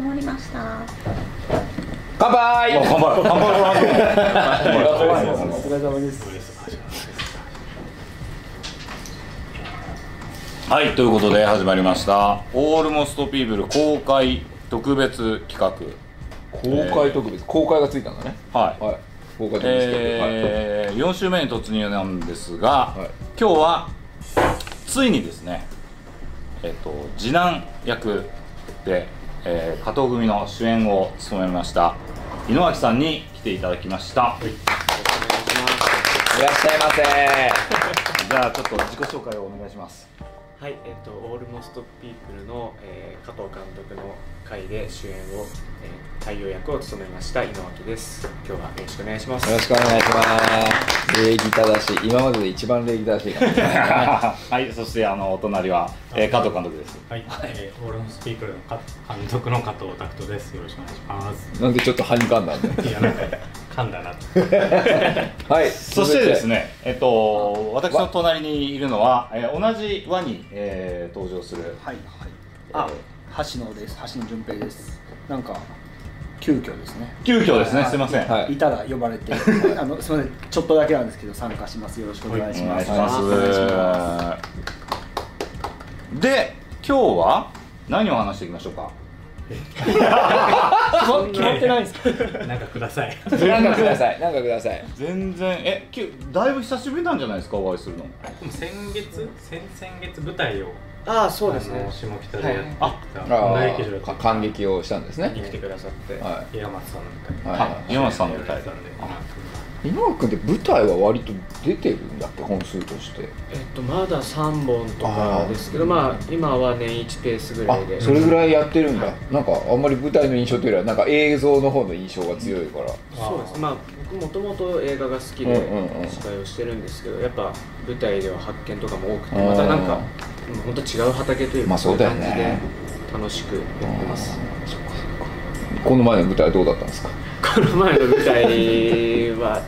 終わりました。乾杯！乾杯。乾杯。お疲れ様ですはいということで始まりました「オールモストピープル公開特別企画公開特別公開がついたんだねはい、はい公開特別企えー4週目に突入なんですが、はい今日はついにですねえっ、と次男役で、えー加藤組の主演を務めました井上さんに来ていただきました、画い。らっしゃいませ。じゃあちょっと自己紹介をお願いします。はい、えっと、オールモストピープルの、えー加藤監督の回で主演を、えー太陽役を務めました井野脇です。今日はよろしくお願いします。よろしくお願いします。礼儀正しい今までで一番礼儀正しいはいそしてあのお隣は、えー加藤監督です。はい、えー、オールモスピープルのか監督の加藤拓人です。よろしくお願いします。なんでちょっとはにかんだんだよいや、なんか噛んだなと。はい。そしてですね、えっと、私の隣にいるのは、えー同じ輪に、えー登場する、はいはい。あ、橋野です。橋野純平です。なんか急遽ですね。急遽ですね、すいません。はいいたら呼ばれて、あのすみません、ちょっとだけなんですけど参加します。よろしくお願いします。いします。お願いしまで、今日は何を話していきましょうか？す。決まってないんですか。なんかください。なんかください なんかください全然、え、きゅだいぶ久しぶりなんじゃないですか、お会いするの。でも先月、先々月舞台を。ああそうですね。下北でやっ劇場感激をしたんですね。に来てくださって、は岩松さんの舞台。い。はあ、山松さんの舞台やられてたんでい井上君って舞台は割と出てるんだっけ本数として。えっとまだ3本とかですけどまあ今は年1ペースぐらあいで。それぐらいやってるんだ。なんかあんまり舞台の印象というよりはなんか映像の方の印象が強いから。そうです。まあ僕もともと映画が好きでうんうんうん。司会をしてるんですけどやっぱ舞台では発見とかも多くてまたなんか本当違う畑というかまあそうだよね。い感じで楽しくやってます。この前の舞台はどうだったんですか？この前の舞台は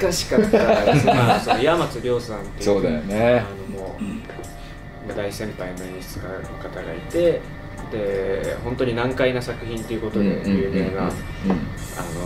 難しかったです。ねまあその山松亮さんっていうそうだよね。あのもう大先輩の演出家の方がいてで本当に難解な作品ということで有名な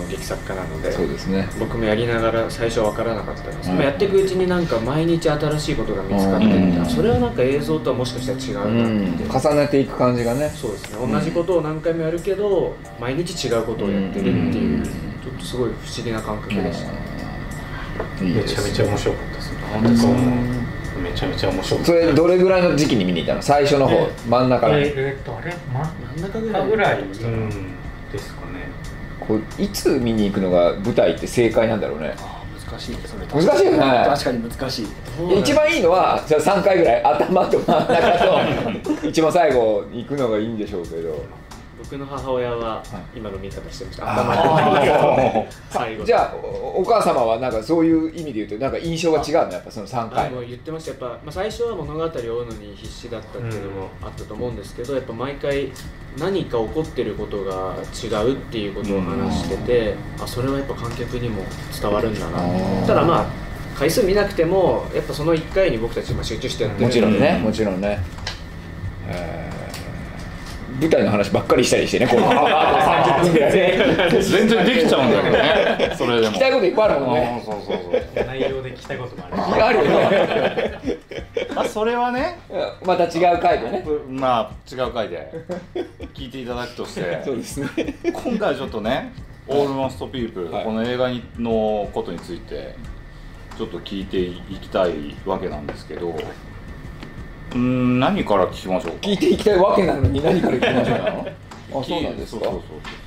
劇作家なのでそうですね。僕もやりながら最初分からなかったんです。けど、はいやっていくうちになんか毎日新しいことが見つかってみうんたそれはなんか映像とはもしかしたら違ううなって、ん。重ねていく感じがね。そうですね同じことを何回もやるけど毎日違うことをやってるっていう、うんちょっとすごい不思議な感覚でした、いいですめちゃめちゃ面白かったですね。めちゃめちゃ面白かった。それどれぐらいの時期に見に行ったの？最初の方え真ん中らへんえーえーっと、あれ、ま、真ん中ぐらい？ぐらい、うん、ですかね。こういつ見に行くのが舞台って正解なんだろうねあ難しいそれ。難しいよね確かに難しい。一番いいのはじゃあ3回ぐらい頭と真ん中と一番最後に行くのがいいんでしょうけど僕の母親は今の見方してました、じゃあおお母様はなんかそういう意味で言うとなんか印象が違うのやっぱその3あ回もう言ってました。やっぱ、まあ、最初は物語を追うのに必死だったっていうのもあったと思うんですけど、やっぱ毎回何か起こってることが違うっていうことを話してて、あそれはやっぱ観客にも伝わるんだな。ーただまあ回数見なくてもやっぱその1回に僕たち今集中してやってる。もちろんねうんもちろんね。えー舞台の話ばっかりしたりしてねこう。30分ぐらいで。全然できちゃうんだけどね、それでも。聞きたいこといっぱいあるもんね。うんそうそうそう。内容で聞きたいこともある。あるよね。まあ、それはね、また違う回でね。まあ、違う回で聞いていただくとして。そうですね。今回ちょっとね「オールモストピープこの映画にのことについてちょっと聞いていきたいわけなんですけどうーん何から聞きましょうか？聞いていきたいわけなのに何から言ってましょうなの？あそうなんですか？そうそう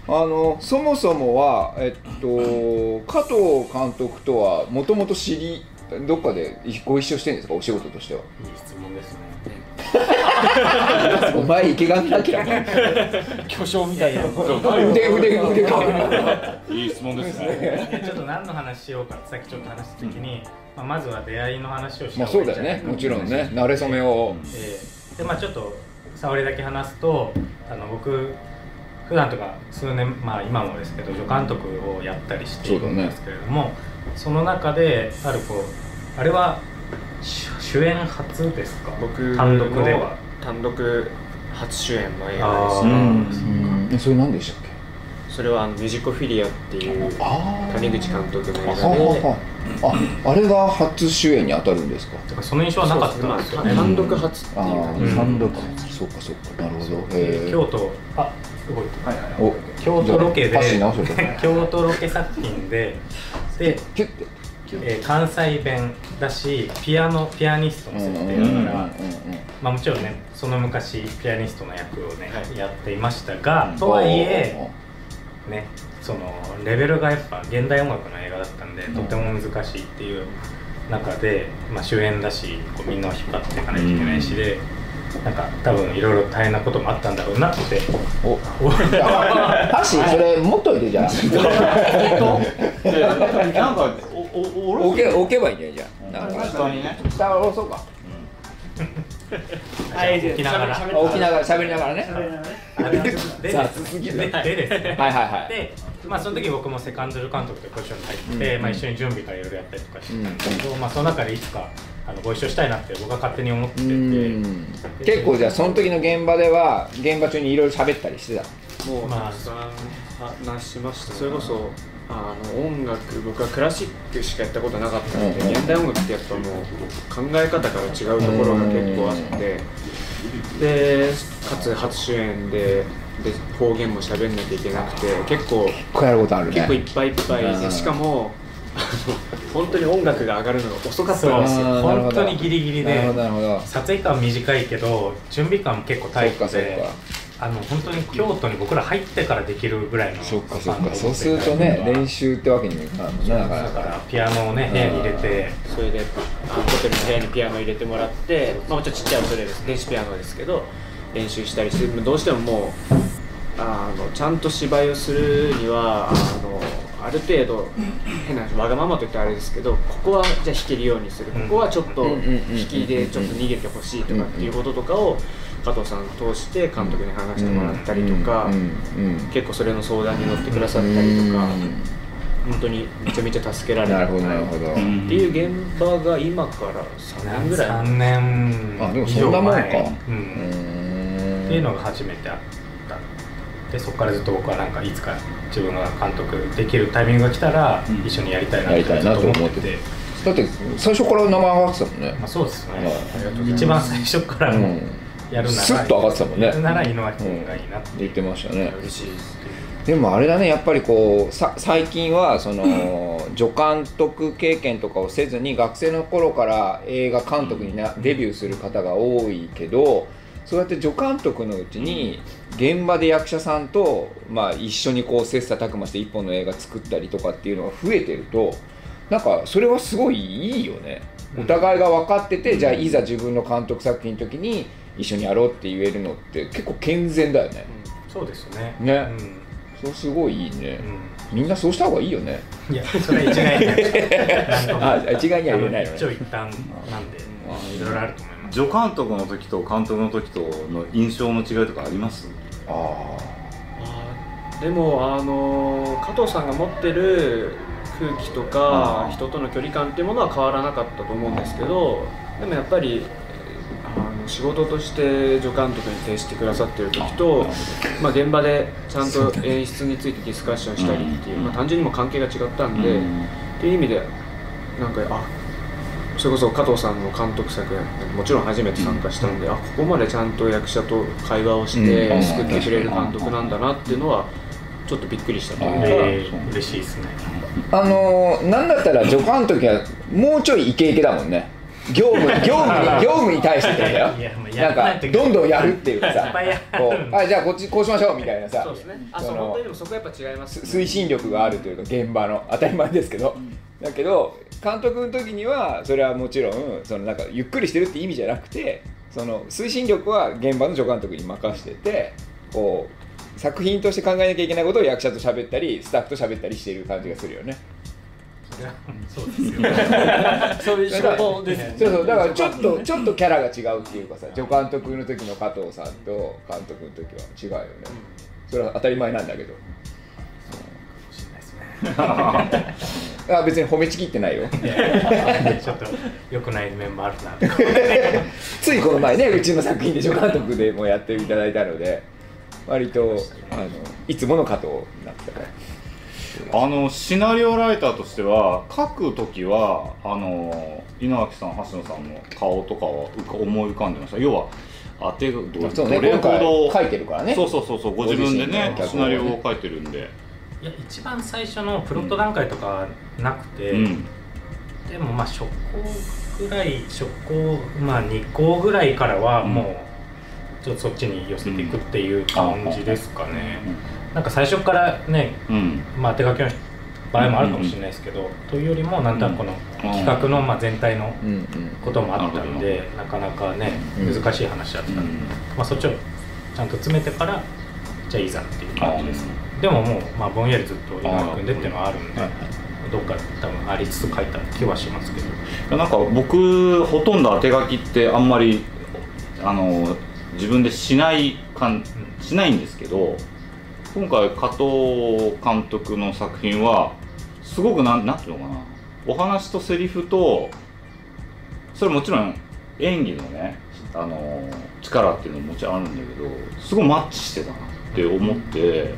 そうあのそもそもは、えっと、加藤監督とはもともと知りどっかでご一緒してるんですか？お仕事としては。いい質問ですね。お前池上彰か巨匠みたいな。腕腕腕。かいい質問ですね。でちょっと何の話しようかさっきちょっと話した時に、まあ、まずは出会いの話をしまた方あそうだよね。もちろんね。慣れ初めを。えーでまあちょっと触りだけ話すとあの僕普段とか数年まあ今もですけど助監督をやったりしているんですけれどもそ,、の中であるこうあれは主主演初ですか？僕単独では。単独初主演の映画です。ねうそれ何でしたっけ？それはあのミュージックフィリアっていうあ谷口監督の映あ画でああれが初主演に当たるんですか？だからその印象はなかったんですよね。まあ単独初っていうああ単独そうかそうか。なるほど。へえ京都あすごい。お京都ロケで 京都ロケ作品でで、キュッてえー関西弁だしピアノピアニストの設定だから、まあ、もちろんねその昔ピアニストの役をね、はい。やっていましたが、とはいえねそのレベルがやっぱ現代音楽の映画だったんで、とても難しいっていう中で、まあ、主演だしこうみんなを引っ張っていかないといけないしで、なんか多分いろいろ大変なこともあったんだろうなって。お。お箸それ持っといてじゃあ。なんかおおおろ置け置けばいいんだよじゃんか下にね下下ろそうか置きながら。置きながら喋りながらね。はいはいはい。で、まあ、その時僕もセカンドル監督というポジションに入って、うん。まあ、一緒に準備からいろいろやったりとかしてたん。ですけど、まあ、その中でいつかあのご一緒したいなって僕は勝手に思ってうてん。結構じゃあその時の現場では現場中にいろいろ喋ったりしてたもうまあ。話しましたそれこそあの音楽僕はクラシックしかやったことなかったので、うんうん。現代音楽ってやっぱもう考え方から違うところが結構あってでかつ初主演でで方言も喋んなきゃいけなくて結構こうやることあるね。結構いっぱいいっぱいうん。でしかもあの本当に音楽が上がるのが遅かったんですよ。本当にギリギリで撮影間短いけど準備間も結構タイトそっかでそっかあの本当に京都に僕ら入ってからできるぐらいのそっかそっあのかそうするとね練習ってわけにもいかないもんだからかピアノをね部屋に入れて。それであのホテルの部屋にピアノ入れてもらって、まあ、もちろんちっちゃい音でです。電子ピアノですけど練習したりしてどうしてももうあのちゃんと芝居をするにはあのある程度変な話わがままと言ったらあれですけどここはじゃあ弾けるようにする。ここはちょっとうんうんうんうん引きでちょっと逃げてほしいとかっていうこととかを加藤さん通して監督に話してもらったりとかうんうんうん結構それの相談に乗ってくださったりとか本当にめちゃめちゃ助けられたなるほどなるほど。っていう現場が今から3年ぐらい。3年あでもそんなもんか。以上。前ううんんっていうのが初めてあったでそこからずっと僕はなんかいつか自分が監督できるタイミングが来たらうん。一緒にやりたいなやりたいなと思って。て。だって最初から名前上がってたもんね。まあ、そうですね。うん一番最初からもうやるなら、スッと上がってたもんね。なら井上君がいいなって。言ってましたね。嬉しいです。でもあれだねやっぱりこうさ最近はその助監督経験とかをせずに学生の頃から映画監督になデビューする方が多いけどそうやって助監督のうちに現場で役者さんと、まあ、一緒にこう切磋琢磨して一本の映画作ったりとかっていうのが増えてるとなんかそれはすごいいいよね。お互いが分かってて、じゃあいざ自分の監督作品の時に一緒にやろうって言えるのって結構健全だよね。そうですね。ね。うん。そうすごいいいね。うみんなそうした方がいいよね。ん、いやそれは一概に あ一概には言えないのね。一応一旦なんでいろいろあると思います。助監督の時と監督の時との印象の違いとかあります？あでもあの加藤さんが持ってる空気とか人との距離感っていうものは変わらなかったと思うんですけどでもやっぱり仕事として助監督に徹してくださってる時とまあ、現場でちゃんと演出についてディスカッションしたりっていう、うん。まあ、単純にも関係が違ったんで、っていう意味でなんかあそれこそ加藤さんの監督作もちろん初めて参加したんで、あここまでちゃんと役者と会話をしうん。て救ってくれる監督なんだなっていうのはちょっとびっくりしたというか、えー嬉しいですね。ああのーなんだったら助監督はもうちょいイケイケだもんね業務業務に 業務に対してだよ。いやもうやなんかどんどんやるっていうかさこうあじゃあこっちこうしましょうみたいなさそうですね。あそのそう本当にでもそこはやっぱ違います。す推進力があるというか現場の当たり前ですけど、だけど監督の時にはそれはもちろんそのなんかゆっくりしてるって意味じゃなくてその推進力は現場の助監督に任しててこう作品として考えなきゃいけないことを役者と喋ったりスタッフと喋ったりしている感じがするよね。そうですよ。そういう仕事ですそうそうだからちょっとちょっとキャラが違うっていうかさ助監督の時の加藤さんと監督の時は違うよね。それは当たり前なんだけど。しれないですね。あ別に褒めちぎってないよ。ちょっと良くない面もあるなって ついこの前ねうちの作品で助監督でもやっていただいたので割とあのいつもの加藤になってたねあのシナリオライターとしては書く時はあの井上さん橋野さんの顔とかは浮か思い浮かんでました。要は当てがどそうねどれほど書いてるからね。そうそうそうそうご自分でねシナリオを書いてるんで、いや一番最初のプロット段階とかはなくて、うん。でもまあ初稿ぐらい初稿まあ2稿ぐらいからはもうちょっとそっちに寄せていくっていう感じですかね、なんか最初からねうん。まあ手書きの場合もあるかもしれないですけど、というよりもなんとなくこの企画のまあ全体のうんうん。こともあったんで、なかなかねうん。難しい話だったんで、うん。まあ、そっちをちゃんと詰めてからじゃあいざっていう感じです、でももう、まあ、ぼんやりずっと今井君でっていうのはあるんで、どっか多分ありつつ書いた気はしますけど。なんか僕ほとんど当て書きってあんまりあの自分でしないかん。しないんですけど今回加藤監督の作品はすごくなんなんていうのかな。お話とセリフとそれもちろん演技のねあの力っていうのももちろんあるんだけどすごいマッチしてたなって思って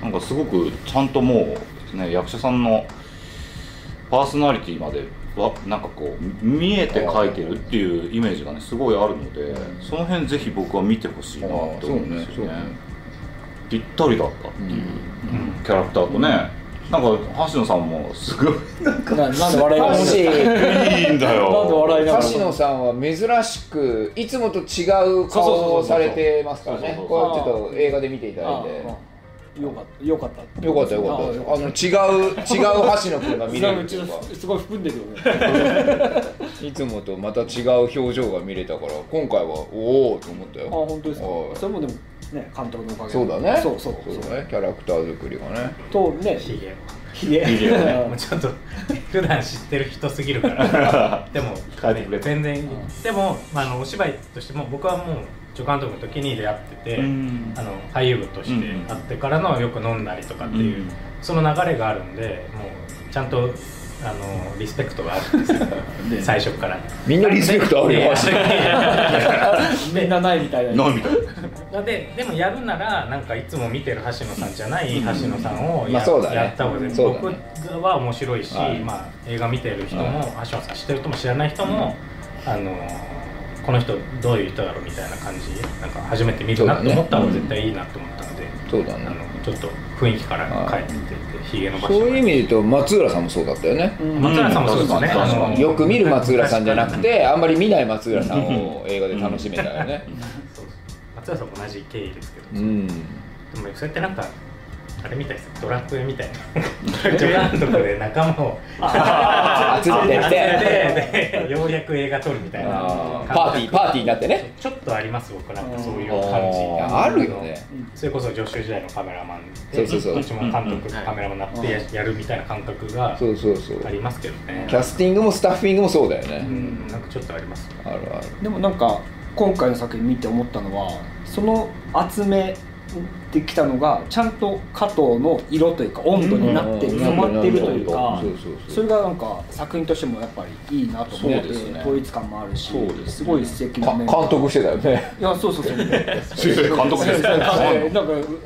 なんかすごくちゃんともう、ね、役者さんのパーソナリティまではなんかこう見えて書いてるっていうイメージがねすごいあるのでその辺ぜひ僕は見てほしいなって思うんですよね。ぴったりだったっていうキャラクターとね。なんか橋野さんもすごい。ななんで笑いながら。もしいいんだなんでよ笑いながら。橋野さんは珍しくいつもと違う顔をされてますからね。これちょっと映画で見ていただいあてあよかった。よかったよかった。よかった。ああの違う違う橋野君が見れるすごい含んでるよね。いつもとまた違う表情が見れたから今回はおおと思ったあよ本当ですか？はい。それもでもね監督のおかげで。そうだね。そうそう。そうだね。キャラクター作りがね。とね。ひげひげひげをねもうちょっと普段知ってる人すぎるから。でも、変えてくれて。全然でも、まあ、あのお芝居としても僕はもう助監督の時に出会ってて、うん。あの俳優部として会ってからのよく飲んだりとかっていう、うん。その流れがあるんでもうちゃんとあのリスペクトがあるんですよ。最初から。みんなリスペクトあるよ。みんなないみたいななんみたいな。ででもやるならなんかいつも見てる橋野さんじゃない橋野さんをや,、った方が僕は面白いし、はい。まあ、映画見てる人も、橋野さん知ってる人も知らない人も、あのこの人どういう人だろうみたいな感じなんか初めて見るなと思った方が絶対いいなと思ったので、そうだね。あのちょっと雰囲気から変えてってひげ伸ばしてそういう意味で言うと松浦さんもそうだったよね。松浦さんもそうですね、あのよく見る松浦さんじゃなくてあんまり見ない松浦さんを映画で楽しめたよね。そう松浦さんも同じ経緯ですけど、うん。でもそうやってなんかあれみたいですよドラクエみたいな。助監督で仲間を。集めて。きてようやく映画撮るみたいな。パーティーパーティーになってね。ちょっとあります僕なんかそういう感じ。あるよね。それこそ助手時代のカメラマンでそうそうそう。どっちも監督、うん。うんカメラマンになってややるみたいな感覚がそうそうそう。ありますけどね。キャスティングもスタッフィングもそうだようねんなんかちょっとあります。あるある。でもなんか今回の作品見て思ったのはその集めてきたのがちゃんと加藤の色というか温度になってうん。染まってるというかそれがなんか作品としてもやっぱりいいなと思ってね。統一感もあるしそうですごい素敵なメンバー督してたよね。いやそうそうそう。監督ですなんか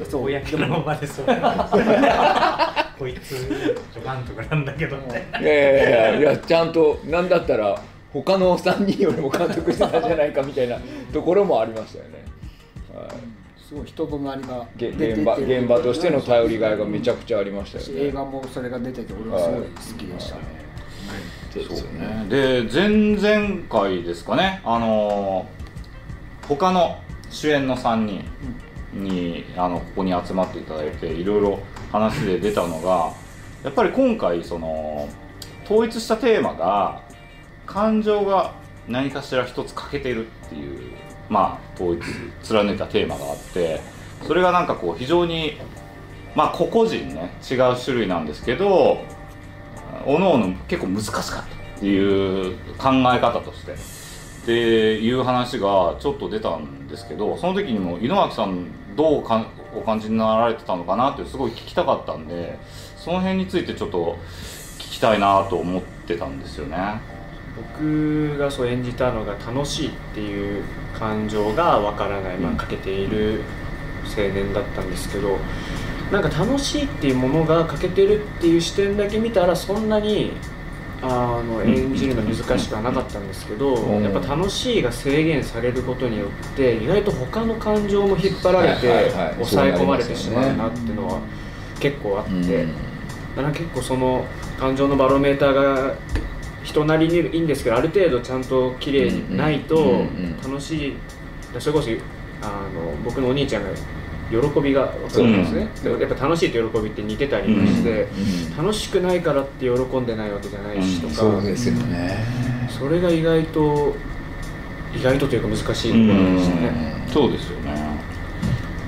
そう。公の場でそう。こいつ助監督なんだけどって。いやいやいやいやちゃんとなんだったら他の3人よりも監督してたんじゃないかみたいなところもありましたよね、はいすごい人となりがげ出てて。現場現場としての頼りがいがめちゃくちゃありましたよね。映画もそれが出てて俺はすごい好きでしたね。そうですよね。で前々回ですかね。あのー他の主演の3人にあのここに集まっていただいていろいろ話で出たのが やっぱり今回その統一したテーマが感情が何かしら一つ欠けてるっていうまあ統一貫いたテーマがあってそれがなんかこう非常にまあ個々人ね違う種類なんですけどおのおの結構難しかったっていう考え方としてっていう話がちょっと出たんですけどその時にも井之脇さんどうかお感じになられてたのかなってすごい聞きたかったんでその辺についてちょっと聞きたいなと思ってたんですよね。僕がそう演じたのが楽しいっていう感情がわからない、まあ、欠けている青年だったんですけどなんか楽しいっていうものが欠けてるっていう視点だけ見たらそんなにあの演じるの難しくはなかったんですけど、うん。やっぱ楽しいが制限されることによって意外と他の感情も引っ張られて抑え込まれてしまうなっていうのは結構あって、うん。だから結構その感情のバロメーターが人なりにいいんですけどある程度ちゃんと綺麗にないとうんうん楽しい。それこそあの僕のお兄ちゃんが喜びが分かるんですね、でやっぱ楽しいと喜びって似てたりもして、楽しくないからって喜んでないわけじゃないしとか、そうですよね。それが意外と意外とというか難しいところでしたね。そうですよね。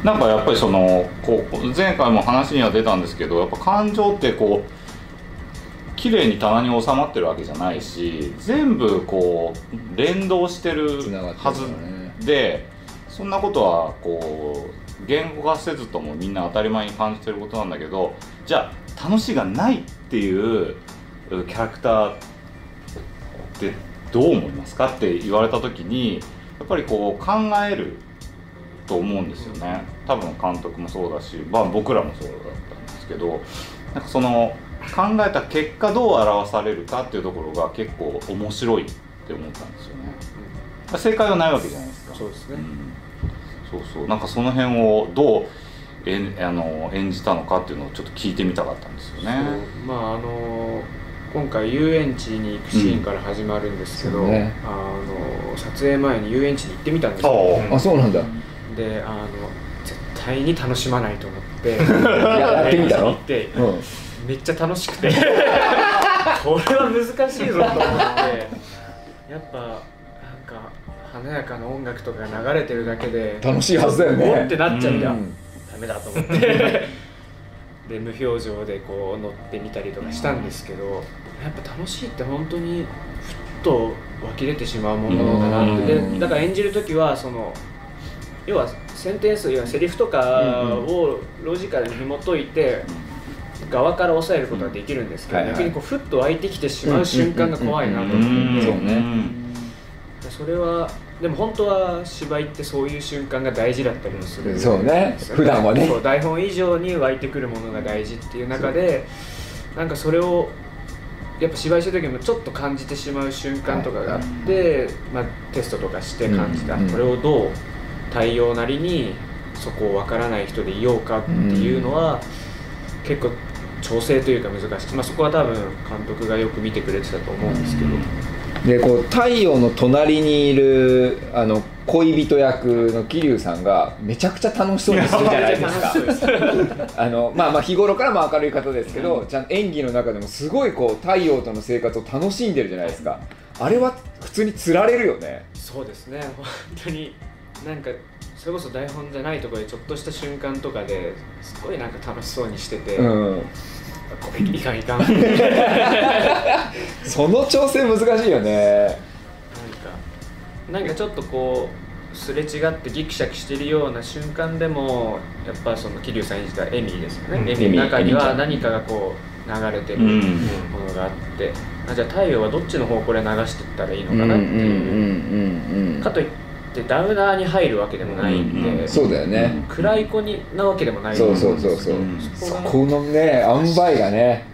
なんかやっぱりそのこう前回も話には出たんですけどやっぱ感情ってこう綺麗に棚に収まってるわけじゃないし全部こう連動してるはずでそんなことはこう言語化せずともみんな当たり前に感じてることなんだけどじゃあ楽しいがないっていうキャラクターってどう思いますかって言われた時にやっぱりこう考えると思うんですよね。多分監督もそうだし、まあ、僕らもそうだったんですけどなんかその考えた結果どう表されるかっていうところが結構面白いって思ったんですよね。正解はないわけじゃないですか。そうですね。ん。そうそう。なんかその辺をどう演あの演じたのかっていうのをちょっと聞いてみたかったんですよね。まああの今回遊園地に行くシーンから始まるんですけど、うんね。あの撮影前に遊園地に行ってみたんですよ。そうあそうなんだ。であの絶対に楽しまないと思ってや やってみたの？遊園地に行ってうんめっちゃ楽しくて。これは難しいぞと思って。やっぱなんか華やかな音楽とかが流れてるだけで楽しいはずだよね。おってなっちゃって、あうん。ダメだと思って。で無表情でこう乗ってみたりとかしたんですけどやっぱ楽しいって本当にふっと湧き出てしまうものだなって。うん。でだから演じる時はその要はセンテンス要はセリフとかをロジカルに紐解いて側から抑えることができるんですけど、はいはい。逆にこうふっと湧いてきてしまう瞬間が怖いなとうん思って、そうね。それはでも本当は芝居ってそういう瞬間が大事だったりもする。そうね。普段はね。台本以上に湧いてくるものが大事っていう中でなんかそれをやっぱ芝居してる時もちょっと感じてしまう瞬間とかがあって、まあ、テストとかして感じた、うんうんこれをどう対応なりにそこを分からない人でいようかっていうのは、結構調整というか難しい、まあ、そこは多分監督がよく見てくれてたと思うんですけど。でこう太陽の隣にいるあの恋人役の桐生さんがめちゃくちゃ楽しそうにするじゃないですか。あのまあまあ日頃からも明るい方ですけど、ちゃんと演技の中でもすごいこう太陽との生活を楽しんでるじゃないですか。あれは普通につられるよね。そうですね。本当になんかそれこそ台本じゃないところでちょっとした瞬間とかですごいなんか楽しそうにしてて、うん。これいかんいかん。なんかその調整難しいよね。なんかちょっとこうすれ違ってギクシャクしてるような瞬間でもやっぱその桐生さん演じたエミーですよね、うん。エミーの中には何かがこう流れてるうん。ものがあって、あじゃあ太陽はどっちの方向で流していったらいいのかなっていう,、うん。かといってダウナーに入るわけでもないんで、うんうんそうだよね、暗い子になわけでもないそうそうそうそう、うんそそこのね塩梅がね。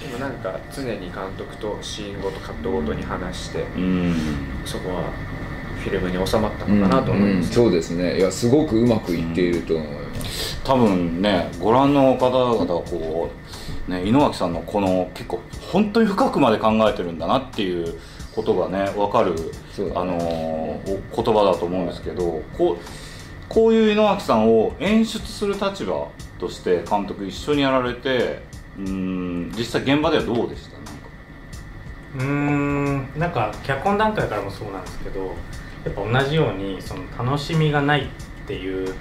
でもなんか常に監督とシーンごとカットごとに話してうん。そこはフィルムに収まったのかなと思いうんうんます、そうですね。いやすごくうまくいっていると思います、多分ねご覧の方々がこう、ね、井之脇さんのこの結構本当に深くまで考えてるんだなっていうことがね分かる、ね。あの言葉だと思うんですけどこうこういう井之脇さんを演出する立場として監督一緒にやられてうん実際現場ではどうでした？なんかうーんなんか脚本段階からもそうなんですけどやっぱ同じようにその楽しみがないっていう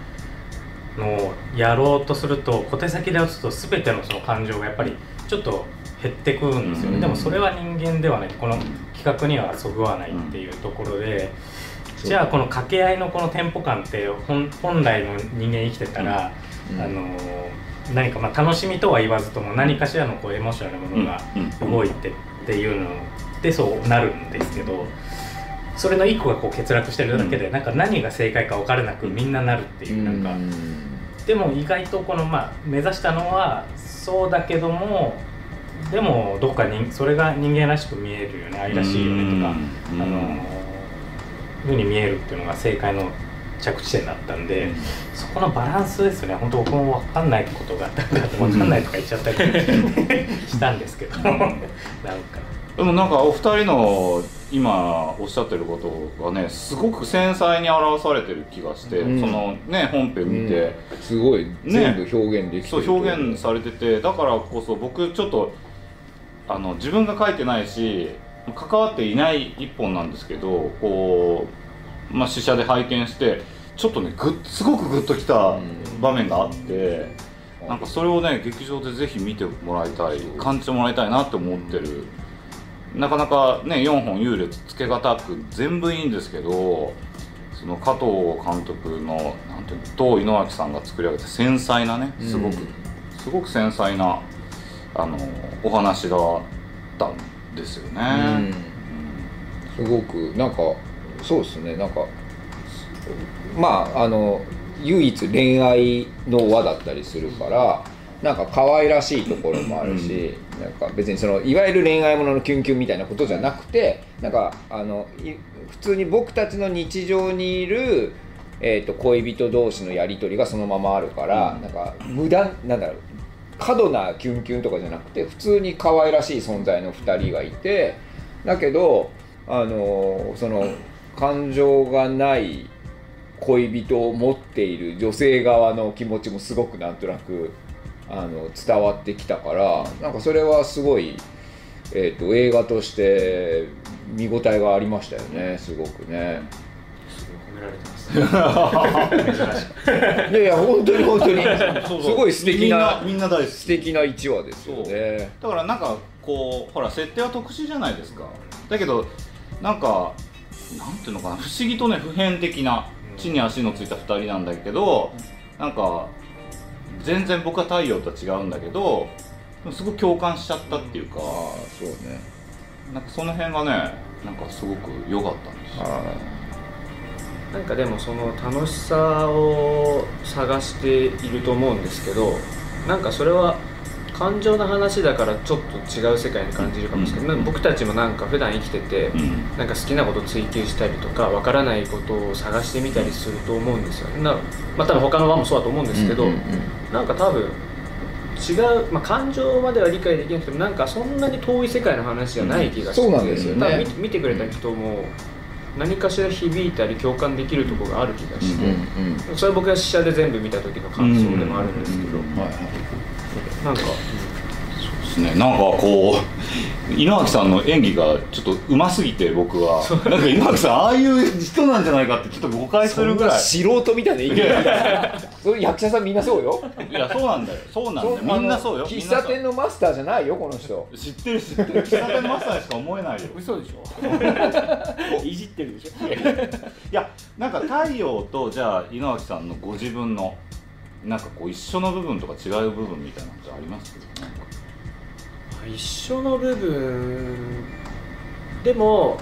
のをやろうとすると小手先で打つと全てのその感情がやっぱりちょっと減ってくるんですよね、うん。でもそれは人間ではない。この企画にはそぐわないっていうところで、じゃあこの掛け合いのこのテンポ感って本本来の人間生きてたら、うん。あの何かまあ楽しみとは言わずとも何かしらのこうエモーショナルなものが動いてっていうのでそうなるんですけどそれの1個がこう欠落してるだけで、なんか何が正解か分からなくみんななるっていう、なんか。でも意外とこの、まあ、目指したのはそうだけどもでもどっかにそれが人間らしく見えるよね。愛らしいよねとか、うんあのふうに見えるっていうのが正解の着地点だったんで、そこのバランスですね。本当僕も分かんないことがあったから分かんないとか言っちゃったり したんですけどなんか。でもなんかお二人の今おっしゃってることがねすごく繊細に表されてる気がして、うん。そのね本編見て、すごい全部表現できてるそう表現されててだからこそ僕ちょっとあの自分が書いてないし関わっていない一本なんですけどこう、まあ、試写で拝見してちょっとねぐっすごくグッときた場面があって、なんかそれをね劇場でぜひ見てもらいたい感じてもらいたいなって思ってるなかなかね4本優劣つけがたく全部いいんですけどその加藤監督のなんていうのと井之脇さんが作り上げた繊細なねすごく、うんすごく繊細なあのお話だったんですよね。うん。すごくなんかそうですね。なんかまああの唯一恋愛の輪だったりするからなんか可愛らしいところもあるし、なんか別にそのいわゆる恋愛もののキュンキュンみたいなことじゃなくてなんかあのい普通に僕たちの日常にいる、えー、と恋人同士のやり取りがそのままあるから、なんか無駄なんだろう過度なキュンキュンとかじゃなくて普通に可愛らしい存在の2人がいてだけどあのその感情がない恋人を持っている女性側の気持ちもすごくなんとなくあの伝わってきたからなんかそれはすごい、えー、と映画として見応えがありましたよねすごくね。すごい褒められてます。いやいや本当に本当に。すごい素敵なみんなみんな大好き。素敵な1話ですよね。だからなんかこうほら設定は特殊じゃないですか。だけどなんかなんていうのかな不思議とね普遍的な地に足のついた2人なんだけどなんか全然僕は太陽とは違うんだけどでもすごく共感しちゃったっていうかああそうね。なんかその辺がねなんかすごく良かったんですなんかでもその楽しさを探していると思うんですけどなんかそれは感情の話だからちょっと違う世界に感じるかもしれない、うん僕たちもなんか普段生きてて、うん。なんか好きなこと追求したりとかわからないことを探してみたりすると思うんですよね。なまあ多分他の輪もそうだと思うんですけど、うんうんうん。なんか多分違う、まあ、感情までは理解できなくてもなんかそんなに遠い世界の話じゃない気がして、そうなんですよね。見てくれた人も何かしら響いたり共感できるところがある気がして、うんそれは僕が試写で全部見た時の感想でもあるんですけど、はい。なんか、ですね。なんかこう稲垣さんの演技がちょっとうますぎて僕は。なんか稲垣さんああいう人なんじゃないかってちょっと誤解するぐらい。素人みたいな意見。それ役者さんみんなそうよ。いやそうなんだよ。そうなんだよ。そみんなそうよ。喫茶店のマスターじゃないよこの人。知ってる知ってる。喫茶店マスターしか思えないよ。嘘でしょ。いじってるでしょ。いやなんか太陽とじゃあ稲垣さんのご自分のなんかこう一緒の部分とか違う部分みたいなのってありますなんか一緒の部分でも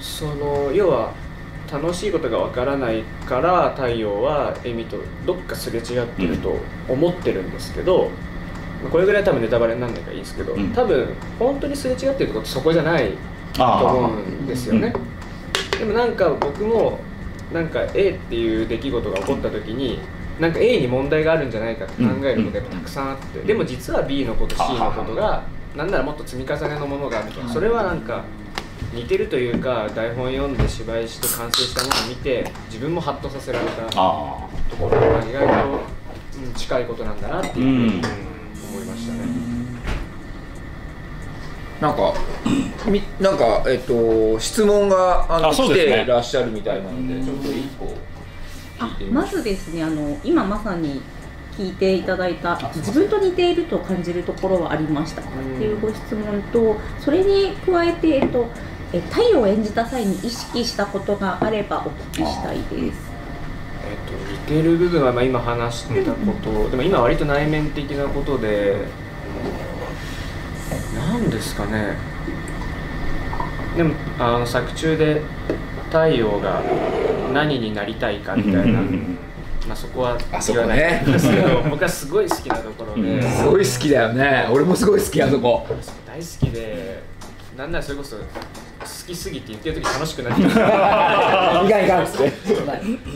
その要は楽しいことがわからないから太陽はエミとどっかすれ違ってると思ってるんですけど、これぐらい多分ネタバレにならないからいいですけど、うん。多分本当にすれ違ってるとこってそこじゃないと思うんですよね、でもなんか僕もなんか A っていう出来事が起こった時になんか A に問題があるんじゃないかって考えることがやっぱたくさんあって、でも実は B のこと C のことがなんならもっと積み重ねのものがみたいなそれはなんか似てるというか台本読んで芝居して完成したものを見て自分もハッとさせられたとあころが意外と、うん、近いことなんだなっていうふうに思いましたね。なんか みなんかえっと質問があの来あね。てらっしゃるみたいなのでちょっと一個聞いてみまずですねあの今まさに聞いていただいた自分と似ていると感じるところはありましたかっていうご質問とそれに加えて、えっと、え太陽を演じた際に意識したことがあればお聞きしたいです。えっと、似てる部分はまあ今話してたこと、でも今割と内面的なことで何ですかね。でもあの作中で太陽が何になりたいかみたいな、まあ、そこはあそこ言わないですけど僕はすごい好きなところで、うんすごい好きだよね。俺もすごい好きあそこ。大好きでなんならそれこそ好きすぎて言ってる時楽しくなっちゃう。いかんいかんっつって。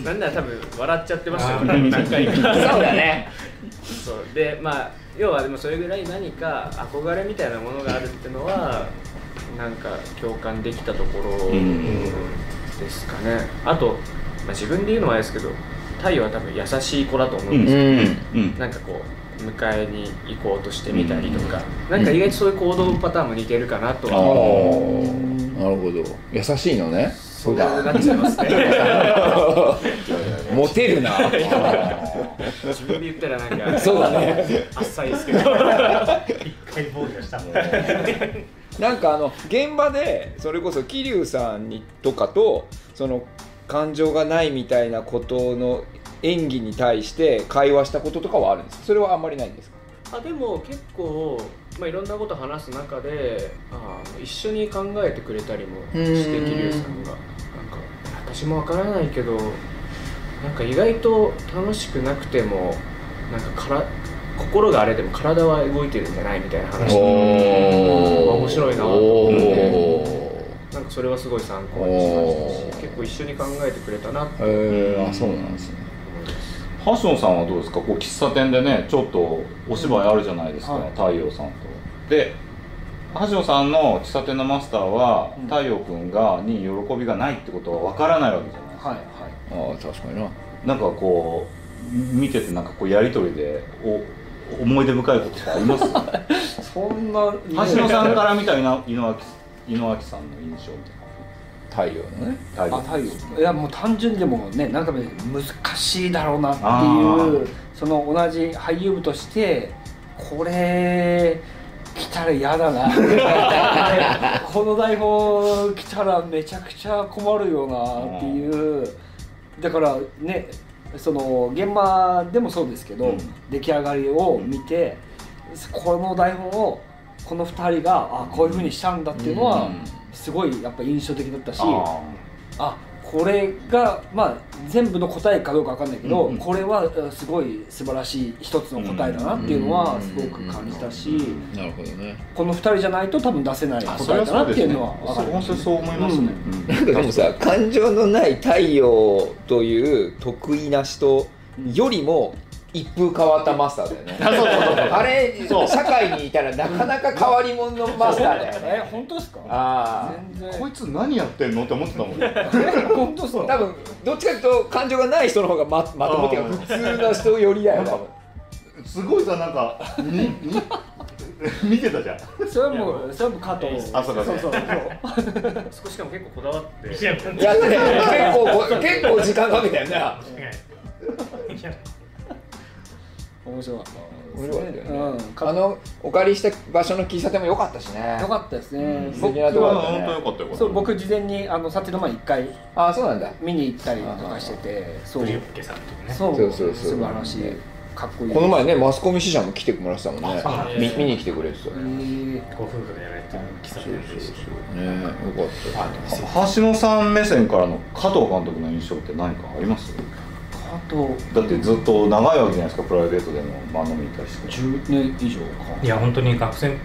なんなら多分笑っちゃってましたよね何回か。そうだね。そうでまあ要はでもそれぐらい何か憧れみたいなものがあるってのはなんか共感できたところ。んですかね、あと、まあ、自分で言うのはあれですけど太陽は多分優しい子だと思ううんですよ、んうんなんかこう迎えに行こうとしてみたりとか、なんか意外とそういう行動パターンも似てるかなとああは思うなるほど。優しいのね。そうなっちゃいますね。モテるな。自分で言ったらなんかそうだね。あっさいですけど。一回防御した。もんねなんかあの現場でそれこそ桐生さんにとかとその感情がないみたいなことの演技に対して会話したこととかはあるんですか？それはあんまりないんですか？あでも結構、まあ、いろんなこと話す中であ一緒に考えてくれたりもしてうん。桐生さんが。なんか私もわからないけどなんか意外と楽しくなくてもなんかから心があれでも体は動いてるんじゃないみたいな話。お面白いなと思って。おなんかそれはすごい参考にしましたし結構一緒に考えてくれたなって。あそうなんですね。思いますハッションさんはどうですか？こう喫茶店でねちょっとお芝居あるじゃないですか、はい。太陽さんと。でハッションさんの喫茶店のマスターは、うん。太陽くんがに喜びがないってことは分からないわけじゃないですか、はいはい。ああ確かにな。なんかこう見ててなんかこうやり取りでお思い出深いことってあります？そんな橋野さんから見た井上井上井上さんの印象み太陽のね。たいなあ太陽。いやもう単純にでもねなんかね難しいだろうなってあいうー。その同じ俳優部としてこれ来たら嫌だな。この台本来たらめちゃくちゃ困るよなっていう。だからねその現場でもそうですけど、うん。出来上がりを見てこの台本をこの2人があこういうふうにしたんだっていうのは、うん。すごいやっぱ印象的だったしああこれがまあ全部の答えかどうかわかんないけど、うんうん。これはうんすごい素晴らしい一つの答えだなっていうのはすごく感じたし、なるほどね。この2人じゃないと多分出せない。答えだなっていうのは分かる。本当にそう思いますね、なんかでもさ感情のない太陽という得意な人よりも一風変わったマスターだよね。あれそう。社会にいたらなかなか変わり者のマスターだよえね本当ですか？あ全然。こいつ何やってんのって思ってたもん。ね本当そう？あ多分どっちかというと感情がない人の方がままともっていうか普通の人よりだよ多分。すごいさなんかにに 見てたじゃん。それはもうそれはもう加藤。あそうか。そうそうそう。少しかも結構こだわって。いややって結構こ結構時間かけたよねいや面白かった。面白かったよね。うん。あのお借りした場所の喫茶店も良かったしね。よかったですね、素僕敵なとこだった本当よねかったよかったそう僕事前にあの撮影の前に一回。あそうなんだ。見に行ったりとかしてて。そう。ブリュッケさんとかね。そう。そうそう素晴らしい。かっこいい。この前ねマスコミ支社も来てもらってたもんね。あみ見に来てくれてたえね。ー。ご夫婦でやられてる喫茶店でしたねよかった。橋野さん目線からの加藤監督の印象って何かあります？あとだってずっと長いわけじゃないですかプライベートでも番組に対して。10年以上か。いや本当に学生の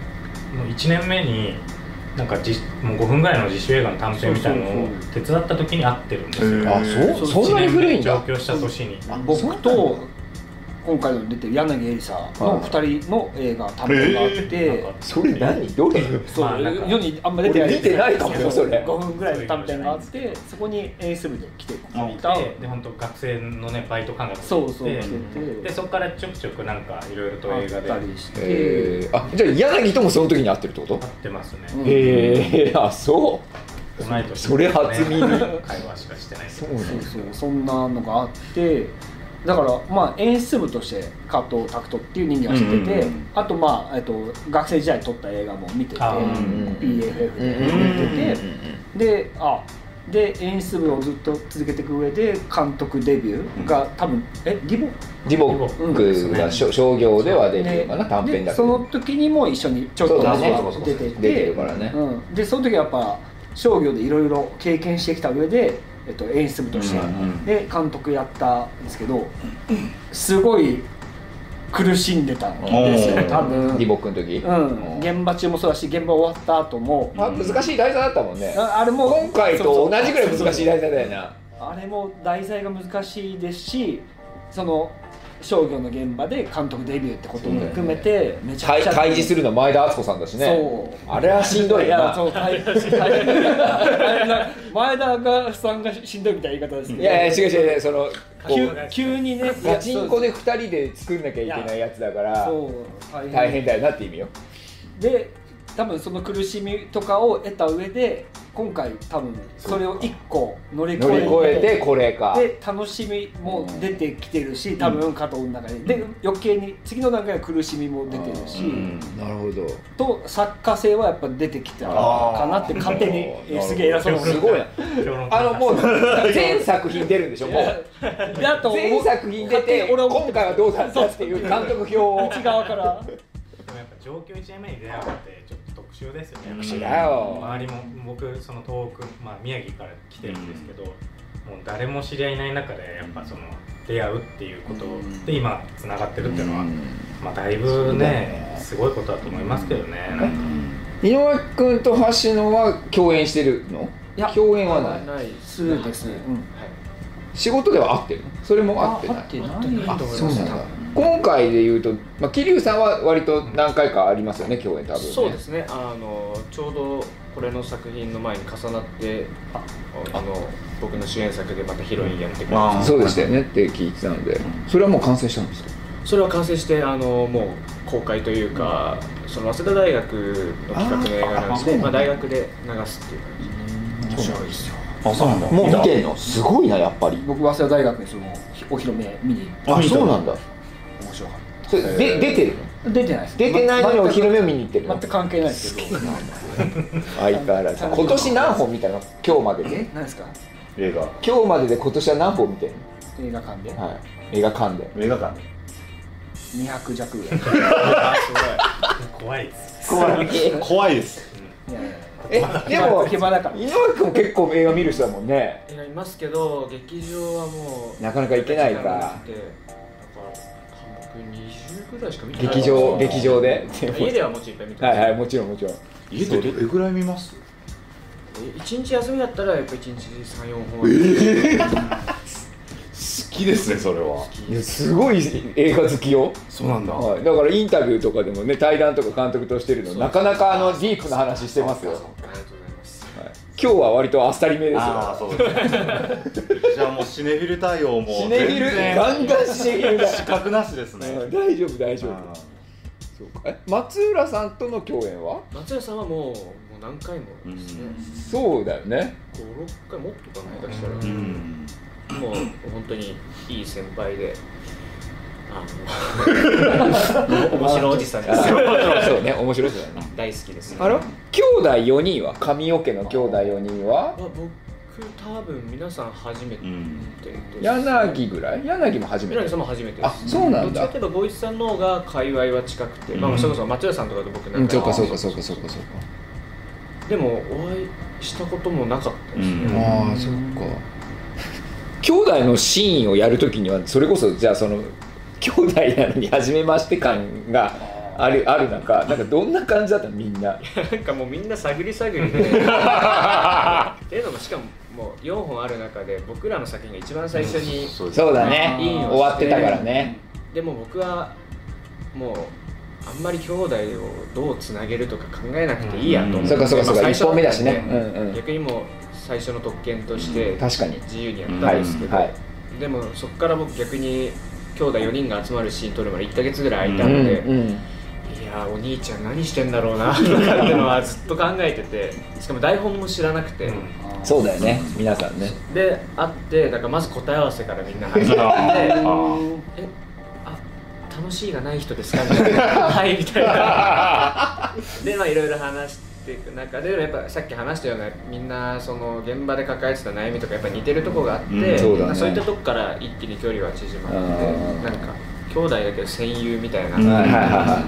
1年目になんかじもう5分ぐらいの自主映画の短編みたいなのを手伝った時に会ってるんですよ。あそう？そんなに古いんだ。上京した年に。僕と今回の出てる柳絵里沙の2人の映画短編があって、それ何？どれ？そう、まあなんか世にあんま出てない。俺見てないかもよそれ。5分ぐらいの短編があってそこに演出部で来ていた。でで本当学生のねバイト感覚でそうそうで来てて。でそこからちょくちょくなんかいろいろとあ映画で。会ったりして、えー、あじゃあ柳ともその時に会ってるってこと？ってますね、うんへえあそう。それ初耳。会話しかしてないそうそうそうそんなのがあってだからまあ演出部として加藤拓人っていう人間は知ってて、うんうんうん。あとまあ、えっと、学生時代撮った映画も見てて PFF でうんうん見ててであで演出部をずっと続けていく上で監督デビューが多分えリボリボックが商業では出てるかな短編だけ。でそのど時にも一緒にちょっと出てて出てるからね。うん、でその時はやっぱ商業でいろいろ経験してきた上で、えっと、演出部として、うんうん。で監督やったんですけどすごい苦しんでたんですよ多分。リボックの時。うん、現場中もそうだし現場終わった後もまあ難しい題材だったもんね。ああれも今回と同じぐらい難しい題だ材だよな。あれも題材が難しいですしその商業の現場で監督デビューってことも含めてめちゃくちゃ対対峙するの前田敦子さんだしね。そう。あれはしんどいよな。前田がさんがしんどいみたいな言い方ですけど。いやいや違う違うそのこ急にね。ガチンコで2人で作んなきゃいけないやつだから大変だよなって意味よ。で多分その苦しみとかを得た上で今回多分それを一個乗り越乗りえ越えてこれか。で楽しみも出てきてるし多分加藤の中にで余計に次の段階は苦しみも出てるし、うん。なるほど。と作家性はやっぱ出てきたかなって勝手にえすげえ偉そうなすごいあのもう全作品出るんでしょもう。であと全作品出て俺今回はどうだったっていう監督表を。内側から上京1年目に出会うってちょっと特殊ですよね。特殊だよ。周りも僕その東北まあ宮城から来てるんですけど、もう誰も知り合いいない中でやっぱその出会うっていうことで今つながってるっていうのは、まあだいぶねすごいことだと思いますけどね。井上君と橋野は共演してるの？いや共演はない。ないそうです。ね、うん仕事では会ってるの？それも会ってない。あ合ってないあそうなんだ。今回で言うと、まあ、桐生さんは割と何回かありますよね共演多分ね。そうですね。あのちょうどこれの作品の前に重なってああの僕の主演作でまたヒロインやってくれそうでしたよねって聞いてたので。それはもう完成したんですか？それは完成してあのもう公開というか、その早稲田大学の企画の映画なんですねまあ、大学で流すっていう感じ。そうなんですよもう見てんの？すごいなやっぱり。僕早稲田大学にそのお披露目見にあそうなんだ。面白かっそれで出てるの？た出てないです。出てないのにお披露目を見に行ってるの？全く関係ないですけど。相変わらず。今年何本見たの？今日までで。え？何ですか？映画。今日までで今年は何本見てる映画館で。のはい。映画館で。映画館200弱ぐら い。怖いです。怖い。怖いです。いやいやえでも暇だから。井上君も結構映画見る人だもんね。映画いますけど劇場はもうなかなか行けないか。だから僕20ぐらいしか見てない。劇場劇場で？家ではもちろんいっぱい見てはいはいもちろんもちろん。家でどれぐらい見ます？1日休みだったらやっぱ1日34本。は好きですねそれは。いやすごい映画好きよ、そうなんだ。はい、だからインタビューとかでもね対談とか監督としてるのなかなかあのディープな話してますよ、はい、ありがとうござい。ます今日は割とあっさりめですよ。ああそうですね。じゃあもうシネフィル対応もシネフィルガンガンシネフィルだ。資格なしですね。うん大丈夫大丈夫。あそうか。え松浦さんとの共演は？松屋さんはもうもう何回もですね。そうだよね。56回もっとかな下手したら、ーうんもう本当にいい先輩であの面白いおじさんですよ。そうね面白そうだね大好きです。あの兄弟4人は神桶の兄弟4人は？まあ僕多分皆さん初めてうん。柳ぐらい？柳も初めて？柳さんも初めてです。あそうなんだ。どっちかというとゴイスさんの方が界隈は近くて、まあそれこそ松屋さんとかと僕うん。そうかそうかうそうかそうかそうか。でもお会いしたこともなかったですね、うん。ああそっか兄弟のシーンをやるときにはそれこそじゃあその兄弟なのに初めまして感があるある中なんかどんな感じだったのみんな。なんかもうみんな探り探りで。っていうのもしかももう4本ある中で僕らの作品が一番最初に、そうだね。終わってたからね。でも僕はもうあんまり兄弟をどうつなげるとか考えなくていいやと思って、そうかそうかそうか。まあ一本目だしね。うんうん。逆にもう最初の特権として確かに。自由にやったはいんですけど、はいでもそこから僕逆に兄弟4人が集まるシーン撮るまで1ヶ月ぐらい空いたうんので、うんいやーお兄ちゃん何してんだろうなとかっていうのはずっと考えててしかも台本も知らなくて、そうだよね皆さんね。で会ってだからまず答え合わせからみんな始まって あえあ楽しいがない人ですかみたいな。はいみたいな。でまあいろいろ話していく中でやっぱさっき話したようなみんなその現場で抱えてた悩みとかやっぱ似てるところがあって、うんそうだね。そういったとこから一気に距離が縮まってうんなんか兄弟だけど戦友みたいな、